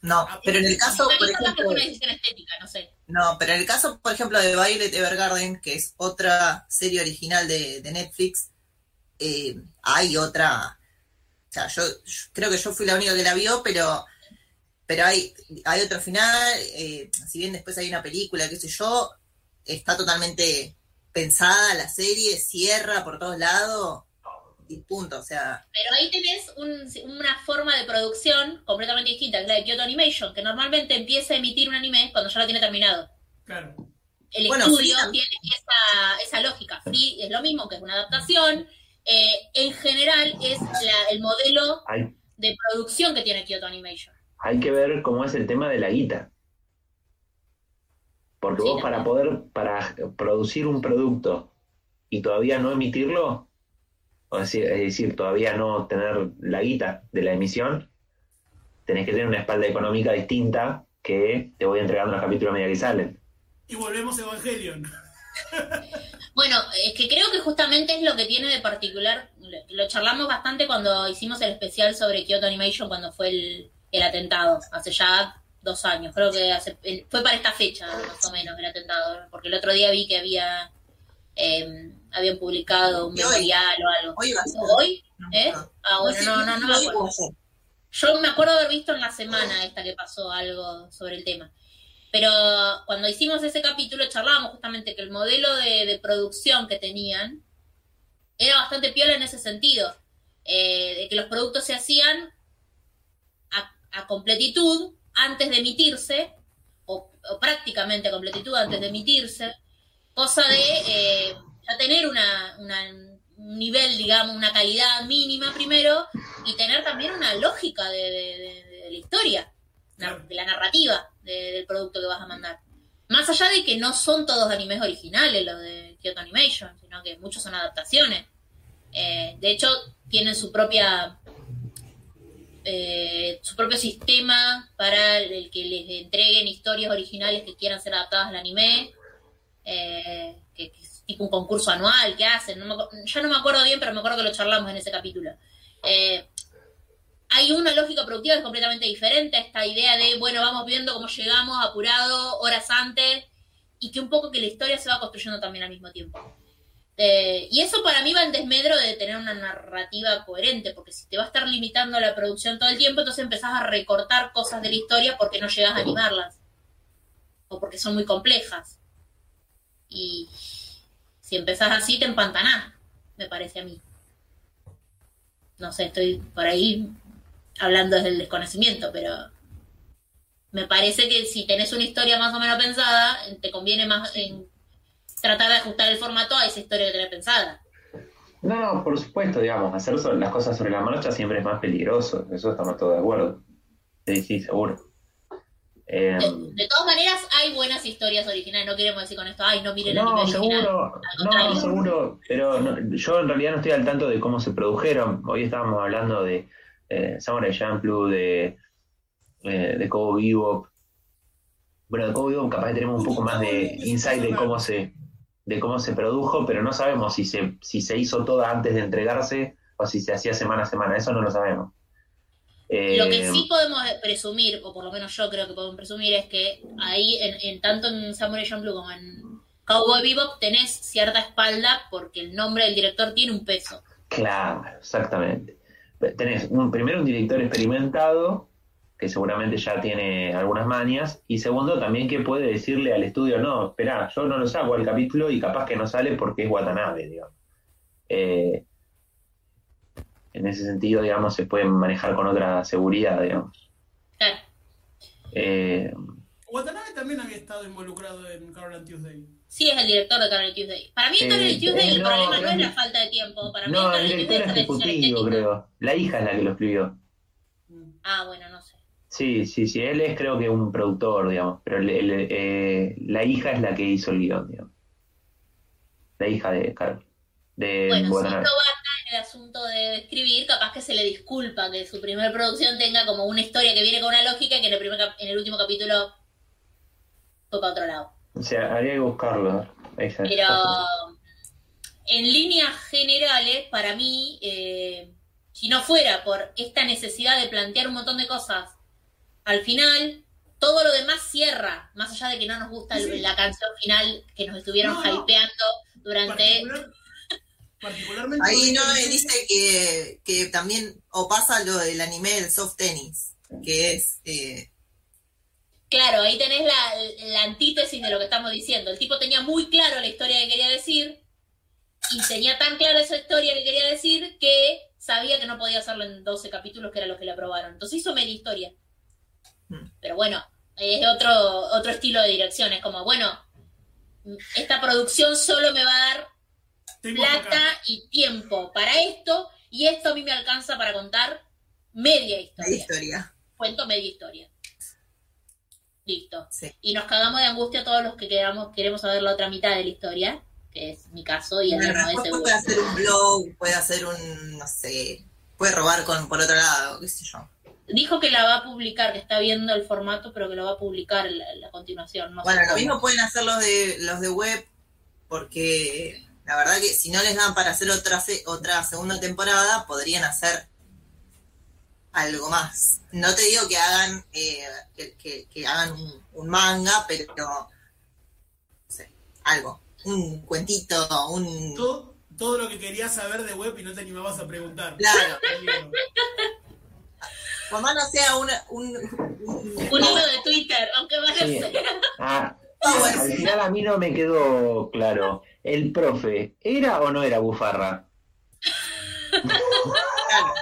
no, pero en el caso, por ejemplo, estética, no sé. No, pero en el caso, por ejemplo, de Violet Evergarden, que es otra serie original de, de Netflix, eh, hay otra. O sea, yo, yo, creo que yo fui la única que la vio, pero pero hay, hay otro final. Eh, si bien después hay una película, qué sé yo, está totalmente pensada la serie, cierra por todos lados y punto, o sea... Pero ahí tenés un, una forma de producción completamente distinta, que es la de Kyoto Animation, que normalmente empieza a emitir un anime cuando ya lo tiene terminado. Claro. El bueno, estudio sí, tiene esa, esa lógica. Sí, es lo mismo que es una adaptación. Eh, en general es la, el modelo de producción que tiene Kyoto Animation. Hay que ver cómo es el tema de la guita. Porque sí, vos para poder, para producir un producto y todavía no emitirlo, es decir, es decir, todavía no tener la guita de la emisión, tenés que tener una espalda económica distinta que te voy entregando los capítulos a medida que salen. Y volvemos a Evangelion. bueno, es que creo que justamente es lo que tiene de particular, lo charlamos bastante cuando hicimos el especial sobre Kyoto Animation, cuando fue el, el atentado, hace ya dos años, creo que hace, fue para esta fecha más o menos el atentado, porque el otro día vi que había eh, habían publicado un memorial o algo. Hoy, ¿Hoy? ¿Eh? Ah, bueno, no, no, no me acuerdo. Yo me acuerdo haber visto en la semana esta que pasó algo sobre el tema. Pero cuando hicimos ese capítulo charlábamos justamente que el modelo de, de producción que tenían era bastante piola en ese sentido. Eh, de que los productos se hacían a, completitud antes de emitirse, o, o, prácticamente a completitud antes de emitirse, cosa de eh, ya tener una, una, un nivel, digamos, una calidad mínima primero y tener también una lógica de, de, de, de la historia, de la narrativa del producto que vas a mandar. Más allá de que no son todos animes originales los de Kyoto Animation, sino que muchos son adaptaciones. Eh, de hecho, tienen su propia eh, su propio sistema para el que les entreguen historias originales que quieran ser adaptadas al anime, eh, que, es tipo un concurso anual que hacen, no ya no me acuerdo bien, pero me acuerdo que lo charlamos en ese capítulo. Eh, hay una lógica productiva que es completamente diferente a esta idea de, bueno, vamos viendo cómo llegamos apurado horas antes y que un poco que la historia se va construyendo también al mismo tiempo. Eh, y eso para mí va en desmedro de tener una narrativa coherente, porque si te va a estar limitando la producción todo el tiempo, entonces empezás a recortar cosas de la historia porque no llegas a animarlas. O porque son muy complejas. Y si empezás así, te empantanás, me parece a mí. No sé, estoy por ahí hablando desde el desconocimiento, pero me parece que si tenés una historia más o menos pensada, te conviene más en tratar de ajustar el formato a esa historia que tenés pensada. No, no, por supuesto, digamos, hacer las cosas sobre la marcha siempre es más peligroso, eso estamos todos de acuerdo. Sí, sí, seguro. Eh, de, de, todas maneras, hay buenas historias originales. No queremos decir con esto, ay, no miren no, el seguro, original. No, seguro, pero no, yo en realidad no estoy al tanto de cómo se produjeron. Hoy estábamos hablando de eh, Samurai Champloo, de, eh, de Cobo Vivo. Bueno, de Cobo Vivo capaz que tenemos un poco más de insight de cómo se de cómo se produjo, pero no sabemos si se, si se hizo toda antes de entregarse o si se hacía semana a semana, eso no lo sabemos. Eh, Lo que sí podemos presumir, o por lo menos yo creo que podemos presumir, es que ahí, en, en tanto en Samurai Champloo como en Cowboy Bebop, tenés cierta espalda porque el nombre del director tiene un peso. Claro, exactamente. Tenés un, primero un director experimentado, que seguramente ya tiene algunas manias, y segundo también que puede decirle al estudio, no, espera, yo no lo saco al capítulo y capaz que no sale porque es Watanabe, digamos. Eh, en ese sentido, digamos, se pueden manejar con otra seguridad, digamos. Claro. Eh, Watanabe también había estado involucrado en Carol and Tuesday. Sí, es el director de Carol Tuesday. Para mí, Eh, Tuesday, eh, el no, problema no es la falta de tiempo. Para mí, no, Carol el director es ejecutivo, creo. La hija es la que lo escribió. Ah, bueno, no sé. Sí, sí, sí, él es creo que un productor, digamos, pero el- el- eh, la hija es la que hizo el guion, digamos. La hija de Carol, de Bueno, si Watanabe. novata en el asunto de escribir, capaz que se le disculpa que su primer producción tenga como una historia que viene con una lógica y que en el, primer cap- en el último capítulo fue para otro lado. O sea, habría que buscarlo. Está. Pero en líneas generales, para mí, eh, si no fuera por esta necesidad de plantear un montón de cosas, al final todo lo demás cierra, más allá de que no nos gusta Sí. la canción final que nos estuvieron No, hypeando durante... Particular- particularmente. Ahí no me dice que, que también, o pasa lo del anime del soft tennis, que es, eh, Claro, ahí tenés la, la antítesis de lo que estamos diciendo. El tipo tenía muy claro la historia que quería decir y tenía tan clara esa historia que quería decir que sabía que no podía hacerlo en 12 capítulos, que era lo que le aprobaron. Entonces hizo media historia. Mm. Pero bueno, es otro, otro estilo de dirección. Es como, bueno, esta producción solo me va a dar Tengo plata y tiempo para esto y esto a mí me alcanza para contar media historia. historia. Cuento media historia. Listo. Sí. Y nos cagamos de angustia todos los que queramos, queremos saber la otra mitad de la historia, que es mi caso y el Noé después seguro. puede hacer un blog, puede hacer un, no sé, puede robar con por otro lado, qué sé yo. Dijo que la va a publicar, que está viendo el formato, pero que lo va a publicar la, la continuación. No sé Bueno, lo mismo pueden hacer los de los de web, porque la verdad que si no les dan para hacer otra se- otra segunda temporada, podrían hacer algo más. No te digo que hagan eh, que, que- que hagan un, un manga, pero no sé, algo, un cuentito, un Todo, todo lo que querías saber de web y no te animabas a preguntar. claro, Más no sea una, un, un- Un hilo de Twitter, aunque vaya Sí. a ser. Ah, al final a mí no me quedó claro. ¿El profe era o no era bufarra? claro,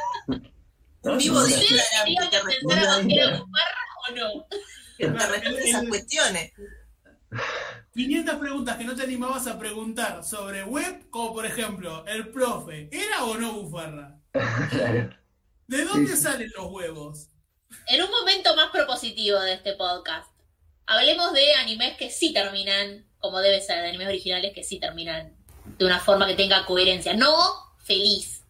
¿No? vivo No, de no. ¿Ustedes Instagram querían que pensáramos que era un barra o no? que te Claro, responde esas cuestiones. 500 preguntas que no te animabas a preguntar sobre web, como por ejemplo, el profe, ¿era o no bufarra? Claro. ¿De dónde Sí, sí. salen los huevos? En un momento más propositivo de este podcast, hablemos de animes que sí terminan, como debe ser, de animes originales que sí terminan de una forma que tenga coherencia. No feliz.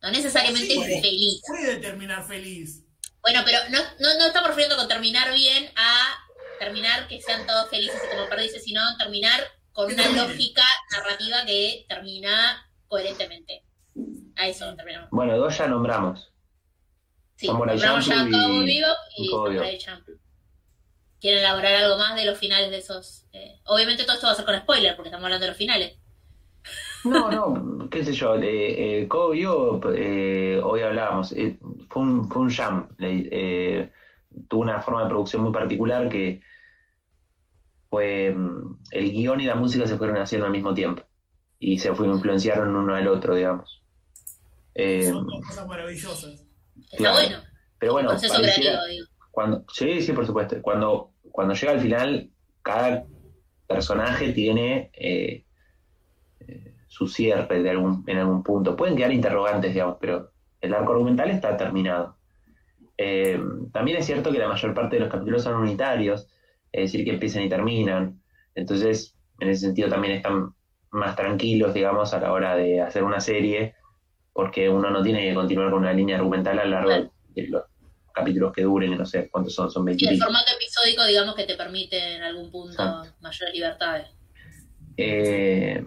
No necesariamente Sí, puede. feliz. Puede terminar feliz. Bueno, pero no, no, no estamos refiriendo con terminar bien a terminar que sean todos felices y como perdices, sino terminar con una lógica narrativa que termina coherentemente. A eso terminamos. Bueno, dos ya nombramos. Sí, Samurai nombramos ya Cowboy y- Bebop y y Samurai Champloo. ¿Quieren elaborar algo más de los finales de esos? eh, obviamente todo esto va a ser con spoiler, porque estamos hablando de los finales. No, no, qué sé yo, eh, eh, Cowboy Bebop, eh, hoy hablábamos, eh, fue, un, fue un jam, eh, eh, tuvo una forma de producción muy particular que fue, mm, el guion y la música se fueron haciendo al mismo tiempo y se fueron, influenciaron uno al otro, digamos. Eh, Son cosas maravillosas. Está bueno. pero bueno, proceso creativo, digo. Cuando, sí, sí, por supuesto. Cuando, cuando llega al final, cada personaje tiene eh, eh, su cierre de algún, en algún punto. Pueden quedar interrogantes, digamos, pero el arco argumental está terminado. Eh, también es cierto que la mayor parte de los capítulos son unitarios, es decir, que empiezan y terminan. Entonces, en ese sentido también están más tranquilos, digamos, a la hora de hacer una serie, porque uno no tiene que continuar con una línea argumental a lo largo Claro. de los capítulos que duren, no sé cuántos son, son Sí, 20 el y pico. formato episódico, digamos, que te permite en algún punto Exacto. mayores libertades. Eh,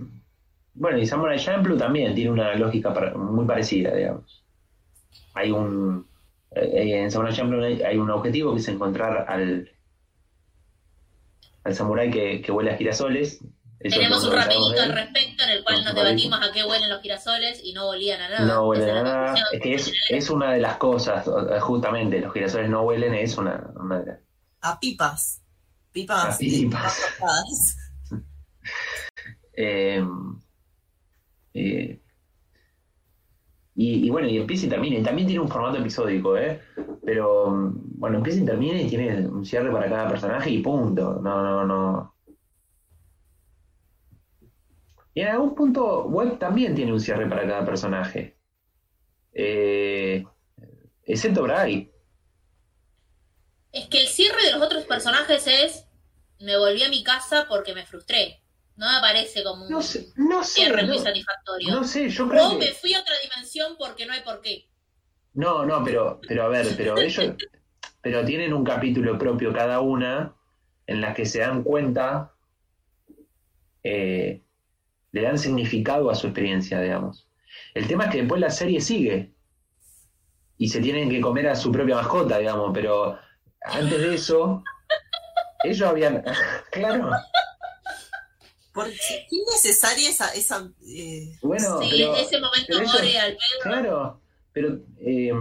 bueno, y Samurai Champloo también tiene una lógica muy parecida, digamos. Hay un. eh, en Samurai Champloo hay, hay un objetivo que es encontrar al. al samurái que, que vuela girasoles. Eso Tenemos un rapidito al respecto en el cual nos debatimos a qué huelen los girasoles y no olían a nada. No huelen a nada. Es que es, es una de las cosas, o- justamente, los girasoles no huelen, es una, una de las. A pipas. Pipas. A pipas. pipas. Eh, eh, y, y bueno, y empieza y termina. Y también tiene un formato episódico, ¿eh? Pero mm, bueno, empieza y termina y tiene un cierre para cada personaje y punto. No, no, no. Y en algún punto, Web también tiene un cierre para cada personaje. Eh, excepto Bray. Es que el cierre de los otros personajes es me volví a mi casa porque me frustré. No me parece como un No sé, no sé. cierre muy No, satisfactorio. no sé, yo creo o que. me fui a otra dimensión porque no hay por qué. No, no, pero, pero a ver, pero ellos, pero tienen un capítulo propio cada una en las que se dan cuenta, eh, le dan significado a su experiencia, digamos. El tema es que después la serie sigue y se tienen que comer a su propia mascota, digamos, pero antes de eso, ellos habían, claro, Porque qué innecesaria esa, esa eh, bueno, sí, pero, ese momento pero eso- more al. Claro, pero eh,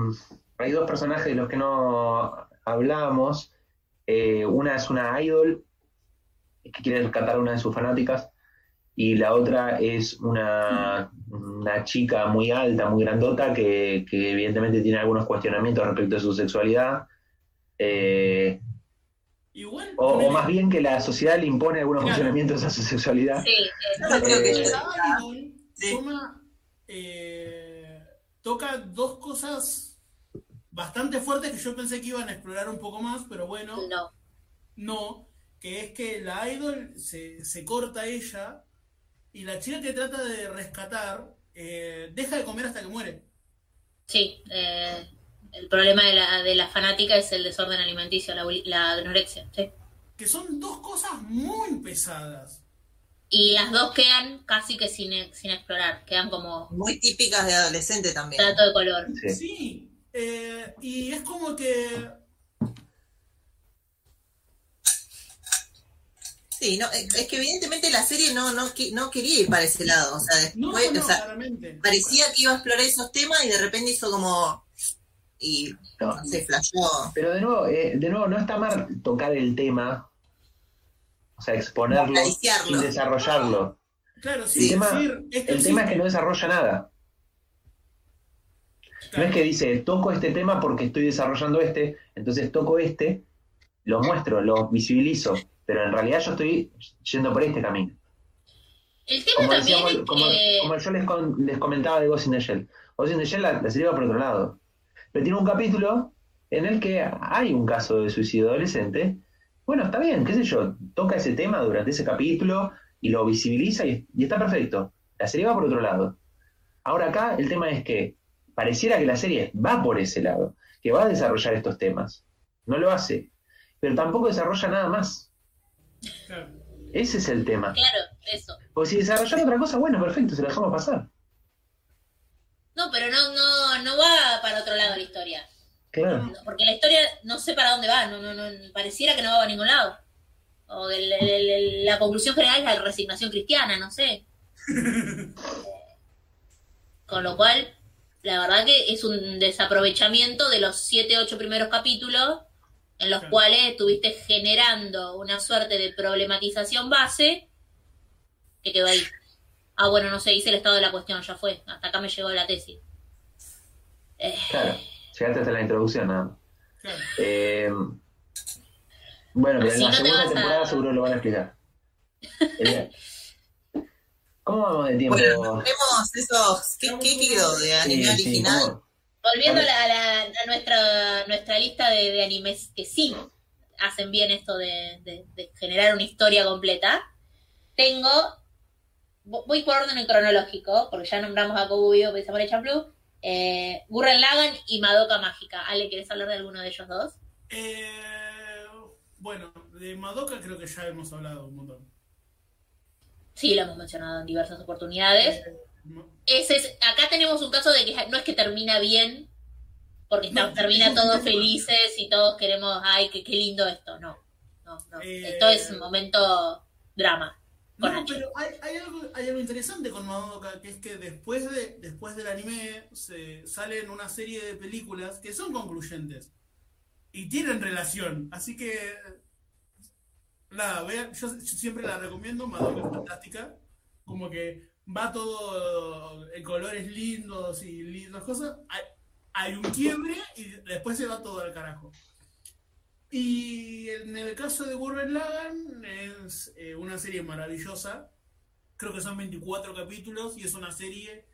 hay dos personajes de los que no hablamos. Eh, una es una idol que quiere rescatar a una de sus fanáticas y la otra es una, una chica muy alta, muy grandota que, que evidentemente tiene algunos cuestionamientos respecto de su sexualidad. eh, Igual. o, más bien que la sociedad le impone algunos Claro. cuestionamientos a su sexualidad. Sí, Yo creo que Eh, Sí. toma, eh, toca dos cosas bastante fuertes que yo pensé que iban a explorar un poco más, pero bueno, no. no, que es que la idol se, se corta ella y la chica que trata de rescatar eh, deja de comer hasta que muere. Sí, eh, el problema de la, de la fanática es el desorden alimenticio, la, anorexia. Sí. Que son dos cosas muy pesadas. Y las dos quedan casi que sin, sin explorar, quedan como muy típicas de adolescente también. trato de color. Sí. Sí, eh, y es como que Sí, no, es que evidentemente la serie no, no, no quería ir para ese lado. O sea, después, no, o sea, claramente. parecía que iba a explorar esos temas y de repente hizo como. Y sé, flashó. Pero de nuevo, eh, de nuevo, no está mal tocar el tema, o sea, exponerlo sin desarrollarlo. Claro, sí, El tema- decir, esto El sí, tema es que no desarrolla nada. No es que dice, toco este tema porque estoy desarrollando este, entonces toco este, lo muestro, lo visibilizo, pero en realidad yo estoy yendo por este camino. El tema Como, también decíamos, es como, que... como yo les, con- les comentaba de Ghost in the Shell. Ghost in the Shell la, la serie va por otro lado. Pero tiene un capítulo en el que hay un caso de suicidio adolescente. Bueno, está bien, qué sé yo, toca ese tema durante ese capítulo y lo visibiliza y, y está perfecto. La serie va por otro lado. Ahora acá el tema es que pareciera que la serie va por ese lado, que va a desarrollar estos temas. No lo hace, pero tampoco desarrolla nada más. Claro. Ese es el tema. Claro, eso. Porque si desarrollara otra cosa, bueno, perfecto, se la dejamos pasar. No, pero no, no, no va para otro lado la historia. Claro. Porque la historia no sé para dónde va, no, no, no, pareciera que no va a ningún lado. O el- el- el- la conclusión general es la resignación cristiana, no sé. Con lo cual, la verdad que es un desaprovechamiento de los 7, 8 primeros capítulos en los Claro. cuales estuviste generando una suerte de problematización base que quedó ahí. Ah, bueno, no sé, hice el estado de la cuestión, ya fue. Hasta acá me llegó la tesis. Eh, Claro, llegaste hasta la introducción nada más. Claro. Eh, bueno, pero en la no te segunda a- temporada seguro lo van a explicar. Eh, ¿Cómo vamos de tiempo? Bueno, vemos esos. ¿Qué, qué quedó de anime Sí, original? Volviendo a, la- a la- a nuestra, nuestra lista de, de animes que sí hacen bien esto de, de- de generar una historia completa, tengo, vo- voy por orden cronológico, porque ya nombramos a Kobuyo y Samurai Champloo, eh, Gurren Lagann y Madoka Mágica. Ale, ¿quieres hablar de alguno de ellos dos? Eh, bueno, de Madoka creo que ya hemos hablado un montón. Sí, lo hemos mencionado en diversas oportunidades. Ese es, acá tenemos un caso de que no es que termina bien, porque está- No. termina todos felices y todos queremos, ay, qué, qué lindo esto. No, no, no. Eh, Esto es un momento drama. No, pero hay, hay algo, hay algo interesante con Madoka, que es que después, de, después del anime se salen una serie de películas que son concluyentes y tienen relación. Así que, nada, vean, yo, yo siempre la recomiendo, Madoka es fantástica. Como que va todo en colores lindos y lindas cosas. Hay, un quiebre y después se va todo al carajo. Y en el caso de Gurren Lagann es eh, una serie maravillosa. Creo que son 24 capítulos y es una serie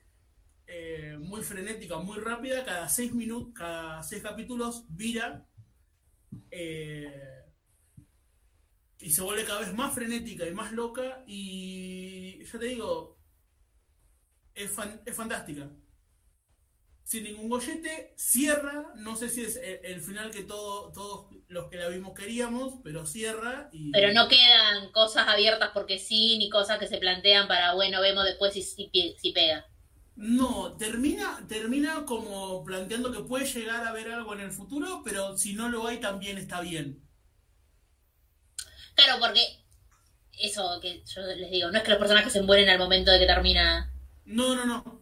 eh, muy frenética, muy rápida. Cada 6 minutos, cada 6 capítulos vira eh, y se vuelve cada vez más frenética y más loca. Y yo te digo, es, fan- es fantástica sin ningún gollete, cierra, no sé si es el, el final que todo, todos los que la vimos queríamos, pero cierra y... Pero no quedan cosas abiertas porque sí, ni cosas que se plantean para, bueno, vemos después si, si pega. No, termina, termina como planteando que puede llegar a haber algo en el futuro, pero si no lo hay también está bien. Claro, porque eso que yo les digo, no es que los personajes se mueren al momento de que termina No, no, no.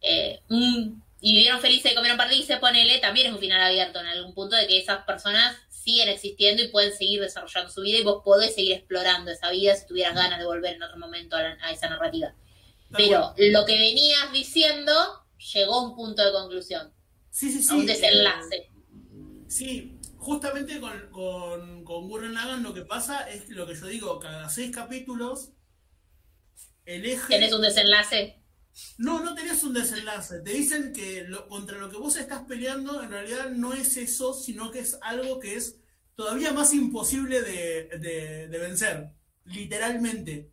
eh, un- y vivieron felices y comieron perdices, ponele, también es un final abierto en algún punto de que esas personas siguen existiendo y pueden seguir desarrollando su vida y vos podés seguir explorando esa vida si tuvieras ganas de volver en otro momento a, la- a esa narrativa. Pero lo que venías diciendo llegó a un punto de conclusión, Sí, sí, sí. a un eh, desenlace. Sí, justamente con, con, con Gurren Lagann lo que pasa es lo que yo digo, cada seis capítulos el eje... ¿Tenés un desenlace? No, no tenés un desenlace. Te dicen que lo- contra lo que vos estás peleando en realidad no es eso, sino que es algo que es todavía más imposible de, de- vencer, literalmente.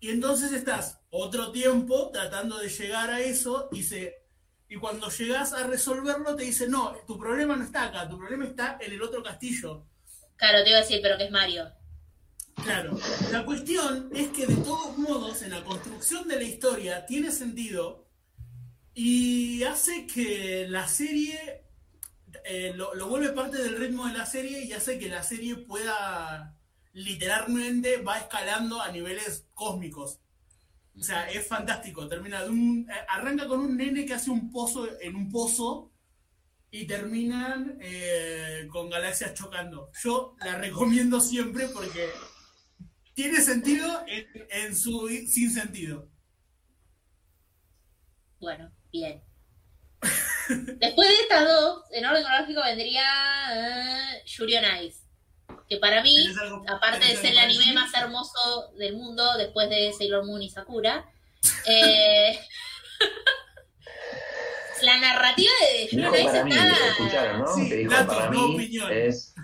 Y entonces estás otro tiempo tratando de llegar a eso y se y cuando llegas a resolverlo te dicen, no, tu problema no está acá, tu problema está en el otro castillo. Claro, te iba a decir, pero que es Mario. Claro, la cuestión es que de todos modos en la construcción de la historia tiene sentido y hace que la serie eh, lo, lo vuelve parte del ritmo de la serie y hace que la serie pueda literalmente va escalando a niveles cósmicos. O sea, es fantástico. Termina de un, eh, arranca con un nene que hace un pozo en un pozo y terminan eh, con galaxias chocando. Yo la recomiendo siempre porque tiene sentido en, en su sin sentido. Bueno, bien. Después de estas dos, en orden cronológico vendría eh, Yuri on Ice. Que para mí, ¿Tenés algo- aparte de ser el anime más hermoso del mundo después de Sailor Moon y Sakura, eh, la narrativa de Yuri on Ice mí, está... escucharon, ¿no? Sí, que dijo datos, para no mí opinión. es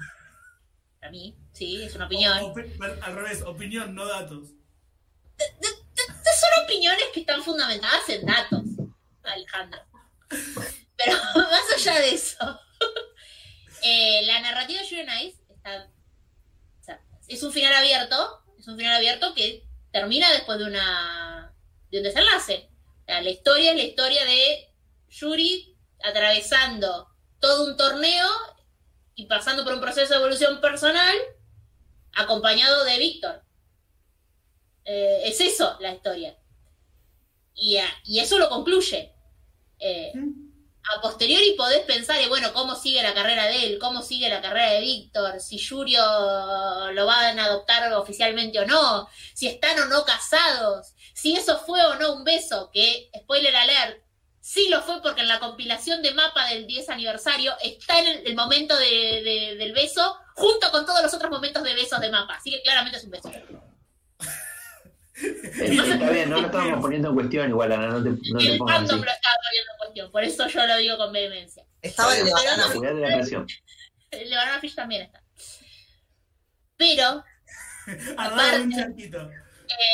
Para mí, sí, es una opinión. Opi- ver- al revés, opinión, no datos. Son opiniones que están fundamentadas en datos, Alejandro. Pero más allá de eso, eh, la narrativa de Yuri on Ice está, o sea, es un final abierto, es un final abierto que termina después de una de un desenlace. O sea, la historia es la historia de Yuri atravesando todo un torneo y pasando por un proceso de evolución personal acompañado de Víctor. Eh, es eso la historia. Y, a- y eso lo concluye. Eh, a posteriori podés pensar, y bueno, cómo sigue la carrera de él, cómo sigue la carrera de Víctor, si Yurio lo van a adoptar oficialmente o no, si están o no casados, si eso fue o no un beso, que, spoiler alert, sí lo fue porque en la compilación de mapa del 10 aniversario está en el, el momento de- de- del beso junto con todos los otros momentos de besos de mapa, así que claramente es un beso. Eh, Está bien, no lo estábamos poniendo en cuestión igual, Ana, no te, no te el pongas así. fandom lo estaba poniendo en cuestión, por eso yo lo digo con vehemencia. Estaba el de la presión. El de Banana Fish también está. Pero Aparte- charquito.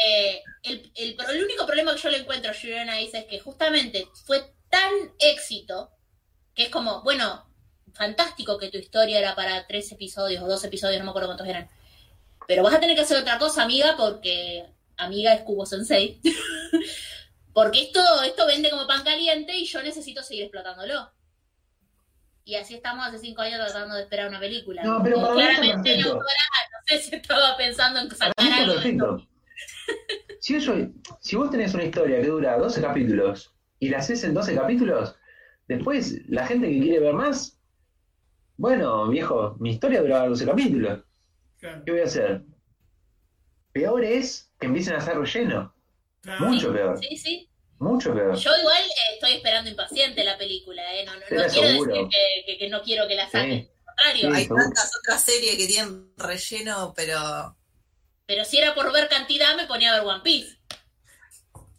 eh, el, el, el único problema que yo le encuentro a Yuri on Ice es que justamente fue tan éxito que es como, bueno, fantástico que tu historia era para tres episodios o dos episodios, no me acuerdo cuántos eran. Pero vas a tener que hacer otra cosa, amiga, porque amiga es Kubo Sensei. Porque esto, esto vende como pan caliente y yo necesito seguir explotándolo. Y así estamos hace cinco años tratando de esperar una película. No, pero para Claramente la autora no sé si estaba pensando en sacar algo. perfecto. Si, eso- si vos tenés una historia que dura 12 capítulos y la haces en 12 capítulos, después la gente que quiere ver más, bueno, viejo, mi historia duraba 12 capítulos. Claro, ¿Qué voy a hacer? Peor es que empiecen a hacer relleno. claro. Mucho peor. Sí, sí. Mucho peor. Yo igual eh, estoy esperando impaciente la película, ¿eh? No, no, no Pero quiero seguro. decir que, que- que no quiero que la saquen. Sí. Al contrario. Sí. Hay seguro. tantas otras series que tienen relleno, pero Pero si era por ver cantidad, me ponía a ver One Piece.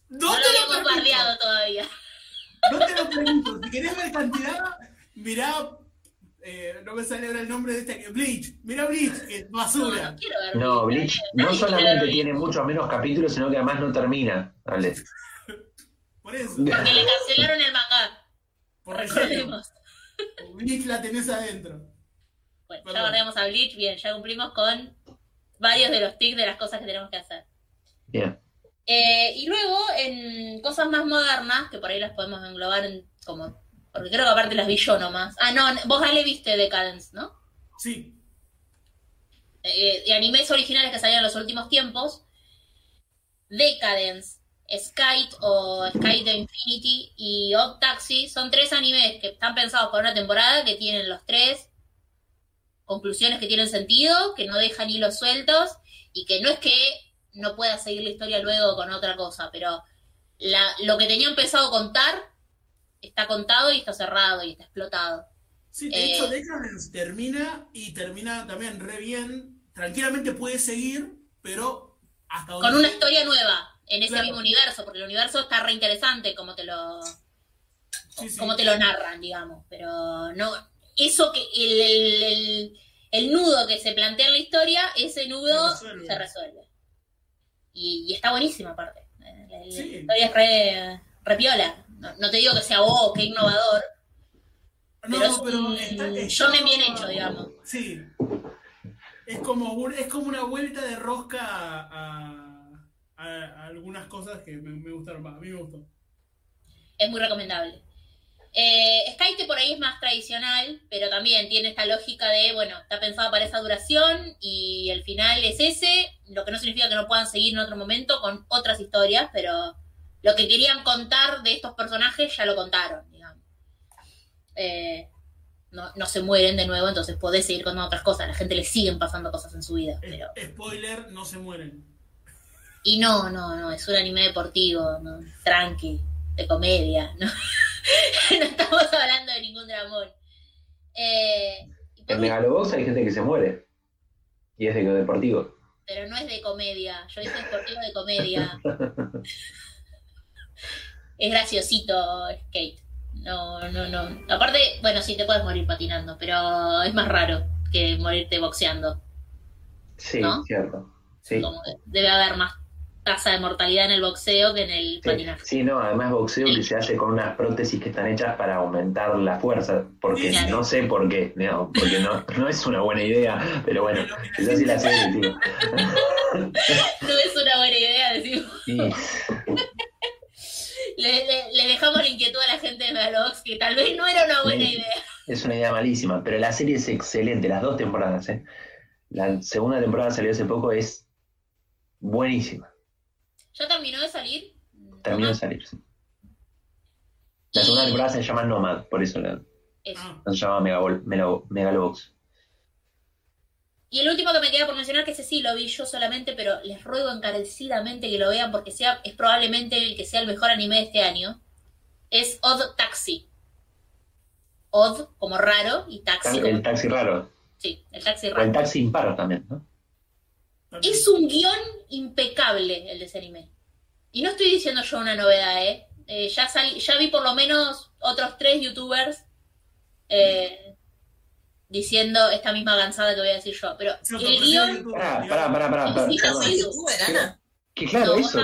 No, No lo te lo habíamos permito. bardeado todavía. No te lo pregunto. Si querés ver cantidad, mirá. Eh, no me sale ahora el nombre de esta que Bleach. Mirá Bleach, que es basura. no Bleach no solamente tiene muchos menos capítulos, sino que además no termina. Dale. Por eso. Porque le cancelaron el manga. Por. Recordemos. Bleach la tenés adentro. Bueno, ya bardeamos a Bleach, bien, ya cumplimos con varios de los tics de las cosas que tenemos que hacer. Bien. Eh, y luego, en cosas más modernas, que por ahí las podemos englobar en como. Porque creo que aparte las vi yo nomás. Ah, no, vos Ale viste Decadence, ¿no? Sí. Eh, de animes originales que salían en los últimos tiempos. Decadence, Skite o Skite de Infinity y Odd Taxi son tres animes que están pensados para una temporada que tienen los tres conclusiones que tienen sentido, que no dejan hilos sueltos y que no es que no pueda seguir la historia luego con otra cosa, pero la- lo que tenía empezado a contar está contado y está cerrado y está explotado. Sí, de Eh. hecho, Decadence termina y termina también re bien. Tranquilamente puede seguir, pero hasta. Con una historia nueva en ese Claro. mismo universo, porque el universo está re interesante como te lo, Sí, sí. como te lo narran, digamos, pero no, eso que el, el, el- el nudo que se plantea en la historia, ese nudo Se resuelve. se resuelve. Y, y está buenísima aparte. Eh, La, historia es re, re piola. No, no te digo que sea vos, que innovador, No, pero es pero un está, está- shonen bien hecho, digamos. Sí. Es como, un- es como una vuelta de rosca a, a- a algunas cosas que me, me gustaron más. A mí me gustó. es muy recomendable. Eh, Skype por ahí es más tradicional, pero también tiene esta lógica de, bueno, está pensado para esa duración y el final es ese, lo que no significa que no puedan seguir en otro momento con otras historias, pero lo que querían contar de estos personajes ya lo contaron, digamos. Eh, no, no se mueren de nuevo, entonces podés seguir contando otras cosas, a la gente le siguen pasando cosas en su vida, pero... Es- Spoiler, no se mueren. Y no, no, no, es un anime deportivo, no, tranqui, de comedia, ¿no? no estamos hablando de ningún dramón. Eh, En Megalobox hay gente que se muere. Y es de deportivo. pero no es de comedia, yo dije deportivo de comedia. es graciosito, Skate. No, no, no. Aparte, bueno, sí te puedes morir patinando, pero es más raro que morirte boxeando. Sí, ¿No? cierto. Sí. Como debe haber más tasa de mortalidad en el boxeo que en el Sí, patinaje. sí, no, además boxeo que se hace con unas prótesis que están hechas para aumentar la fuerza, porque Sí, claro. no sé por qué, no, porque no, no es una buena idea, pero bueno, es así la serie, tío. No es una buena idea decir. Y, Le, le- le dejamos la inquietud a la gente de Megalobox que tal vez no era una buena Sí. idea. es una idea malísima, pero la serie es excelente, las dos temporadas, ¿eh? La segunda temporada salió hace poco, es buenísima, ¿Ya terminó de salir? terminó de salir. sí. La segunda temporada se llama Nomad, por eso la- no se llama Megabol- Megalobox. Y el último que me queda por mencionar, que ese sí lo vi yo solamente, pero les ruego encarecidamente que lo vean porque sea, es probablemente el que sea el mejor anime de este año, es Odd Taxi. Odd como raro y taxi como... El taxi raro, Sí, el taxi o el raro. taxi impar también, ¿no? Es un guion impecable el de ese anime. Y no estoy diciendo yo una novedad, ¿eh? Eh, ya, sal- ya vi por lo menos otros tres youtubers eh, diciendo esta misma gansada que voy a decir yo. Pero Sí, el guion, Pará, pará, pará, Sí, ¿Soy youtuber, Ana? Que claro, No, eso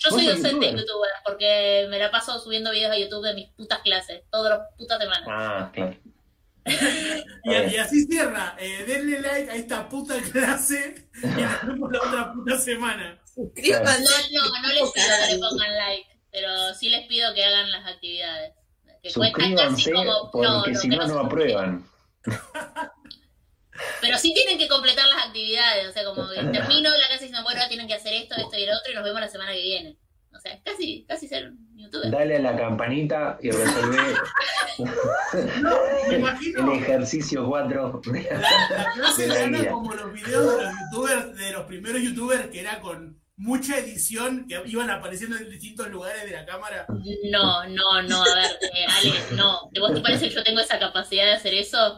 yo ¿Vos soy docente youtuber? youtuber porque me la paso subiendo videos a YouTube de mis putas clases, todas las putas semanas. Ah, claro. Y, y así cierra. Eh, denle like a esta puta clase y nos vemos la otra puta semana. Suscríbanse. No, no, no les pido que le pongan like, pero sí les pido que hagan las actividades. Que cuentan casi Suscríbanse como. porque no, si que no, no aprueban. Pero sí tienen que completar las actividades, o sea, como que termino la clase diciendo, bueno, tienen que hacer esto, esto y el otro, y nos vemos la semana que viene. O sea, casi, casi ser youtuber. Dale a la campanita y resolvé Me el ejercicio 4. la, la clase de la como los videos de los youtubers, de los primeros youtubers que era con mucha edición, que iban apareciendo en distintos lugares de la cámara. No, no, no, a ver, Ale, no. ¿De vos te parece que yo tengo esa capacidad de hacer eso?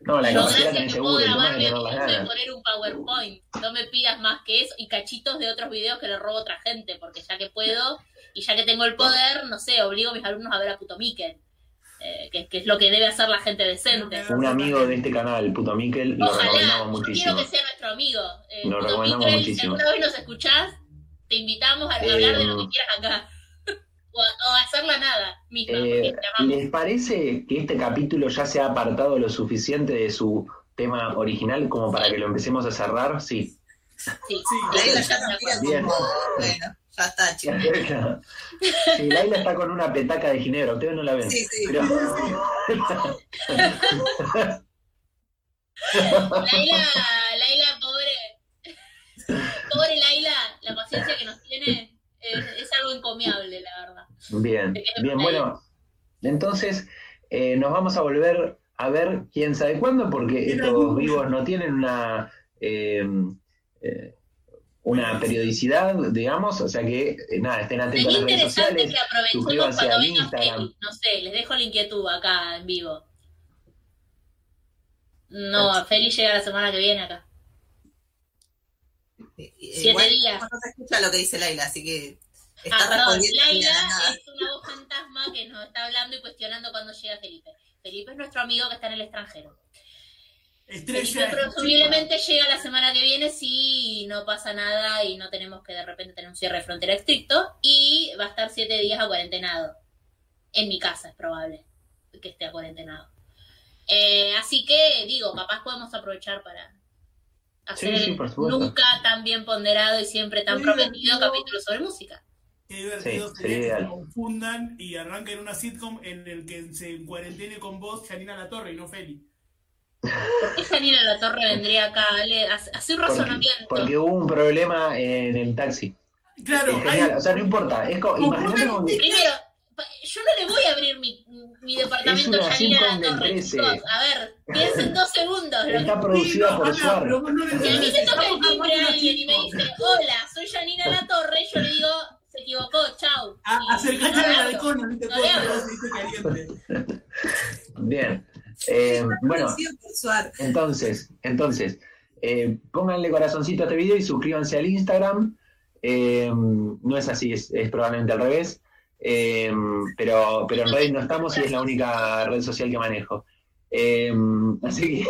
No, la Yo gracias que puedo tema grabarme a mí y poner un PowerPoint. No me pidas más que eso y cachitos de otros videos que le robo a otra gente, porque ya que puedo y ya que tengo el poder, no sé, obligo a mis alumnos a ver a Puto Miquel, eh, que, que es lo que debe hacer la gente decente. Un amigo de este canal, puto Miquel, lo Ojalá, muchísimo. quiero que sea nuestro amigo. Eh, Lo Puto recomendamos Miquel, muchísimo. Si alguna vez nos escuchás, te invitamos a Eh, hablar de lo que quieras acá. O, a, o a hacer la nada misma, Eh. ¿Les parece que este capítulo ya se ha apartado lo suficiente de su tema original como para que lo empecemos a cerrar? Sí. Sí, Sí, Laila sí, ya nos mira Bien. bueno, ya está, chicos. Sí, Laila está con una petaca de ginebra, ustedes no la ven. Sí, sí. Pero, Laila, Laila, pobre. Pobre Laila, la paciencia que nos tiene es, es algo encomiable, la verdad. Bien, bien, bueno. Entonces, eh, nos vamos a volver a ver quién sabe cuándo, porque estos vivos no tienen una eh, eh, una periodicidad, digamos, o sea que eh, nada, estén atentos Sería a las redes interesante sociales. que aprovechemos suscríbanse cuando venga Instagram. Feli. No sé, les dejo la inquietud acá en vivo. No, Feli llega la semana que viene acá. Eh, Siete igual días. No se escucha lo que dice Laila, así que está Ah, perdón, Laila es una voz fantasma que nos está hablando y cuestionando cuándo llega Felipe. Felipe es nuestro amigo que está en el extranjero. Estrella. presumiblemente llega la semana que viene si no pasa nada y no tenemos que de repente tener un cierre de frontera estricto y va a estar siete días a cuarentenado. En mi casa es probable que esté a cuarentenado. Eh, así que digo, capaz podemos aprovechar para hacer Sí, nunca tan bien ponderado y siempre tan prometido capítulo sobre música. Qué divertido Sí, sería sería que se confundan y arranquen una sitcom en el que se cuarentene con vos, Janina La Torre y no Feli. ¿Por qué Janina La Torre vendría acá? Haz un razonamiento. porque hubo un problema en el taxi. Claro, hay- o sea, no importa. Es como, Como imagínate como Primero, yo no le voy a abrir mi, mi departamento a Janina La Torre, 13. chicos. A ver, piensen dos segundos. Lo está que- producida Sí, por no, vos no Si a mí me toca el timbre a alguien y me dice, hola, soy Janina La Torre, yo le digo, se equivocó, chau. A- Y Acercate no al balcón, no te No puedo. Bien. Eh, bueno, entonces, entonces, eh, pónganle corazoncito a este video y suscríbanse al Instagram. Eh, no es así, es, es probablemente al revés. Eh, pero, pero en Reddit no estamos y es la única red social que manejo. Eh, así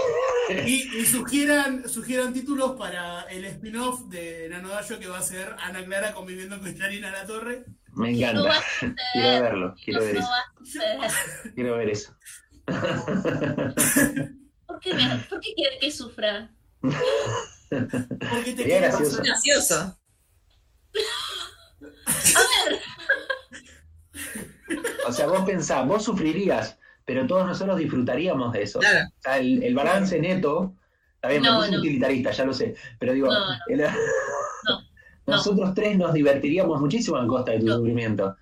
que Y, y sugieran, sugieran títulos para el spin-off de Nanodayo que va a ser Ana Clara conviviendo con Janina La Torre. me encanta. Quiero verlo, quiero No, ver no eso. Quiero ver eso. ¿Por qué, me- ¿Por qué quiere que sufra? Porque te quiere gracioso. Gracioso. A ver, O sea, vos pensás, vos sufrirías, pero todos nosotros disfrutaríamos de eso. Claro. O sea, el, el balance neto, está bien, me No, puse no. utilitarista, ya lo sé, pero digo, No, el- nosotros tres nos divertiríamos muchísimo a costa de tu No. sufrimiento.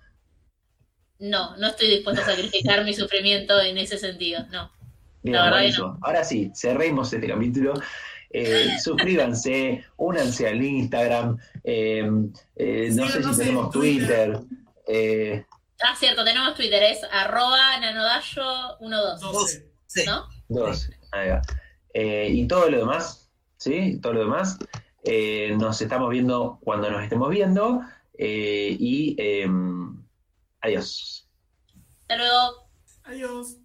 No, no estoy dispuesta a sacrificar mi sufrimiento en ese sentido, no. Bien, La verdad. Ahora sí, cerremos este capítulo. Eh, suscríbanse, únanse al Instagram, eh, eh, no sé si tenemos Twitter. Twitter. Ah, cierto, tenemos Twitter, es arroba nanodayo12, 12. Sí. ¿no? Dos, ahí va. Eh, y todo lo demás, ¿sí? Todo lo demás. eh, nos estamos viendo cuando nos estemos viendo. eh, y em, adiós. Hasta luego. Adiós.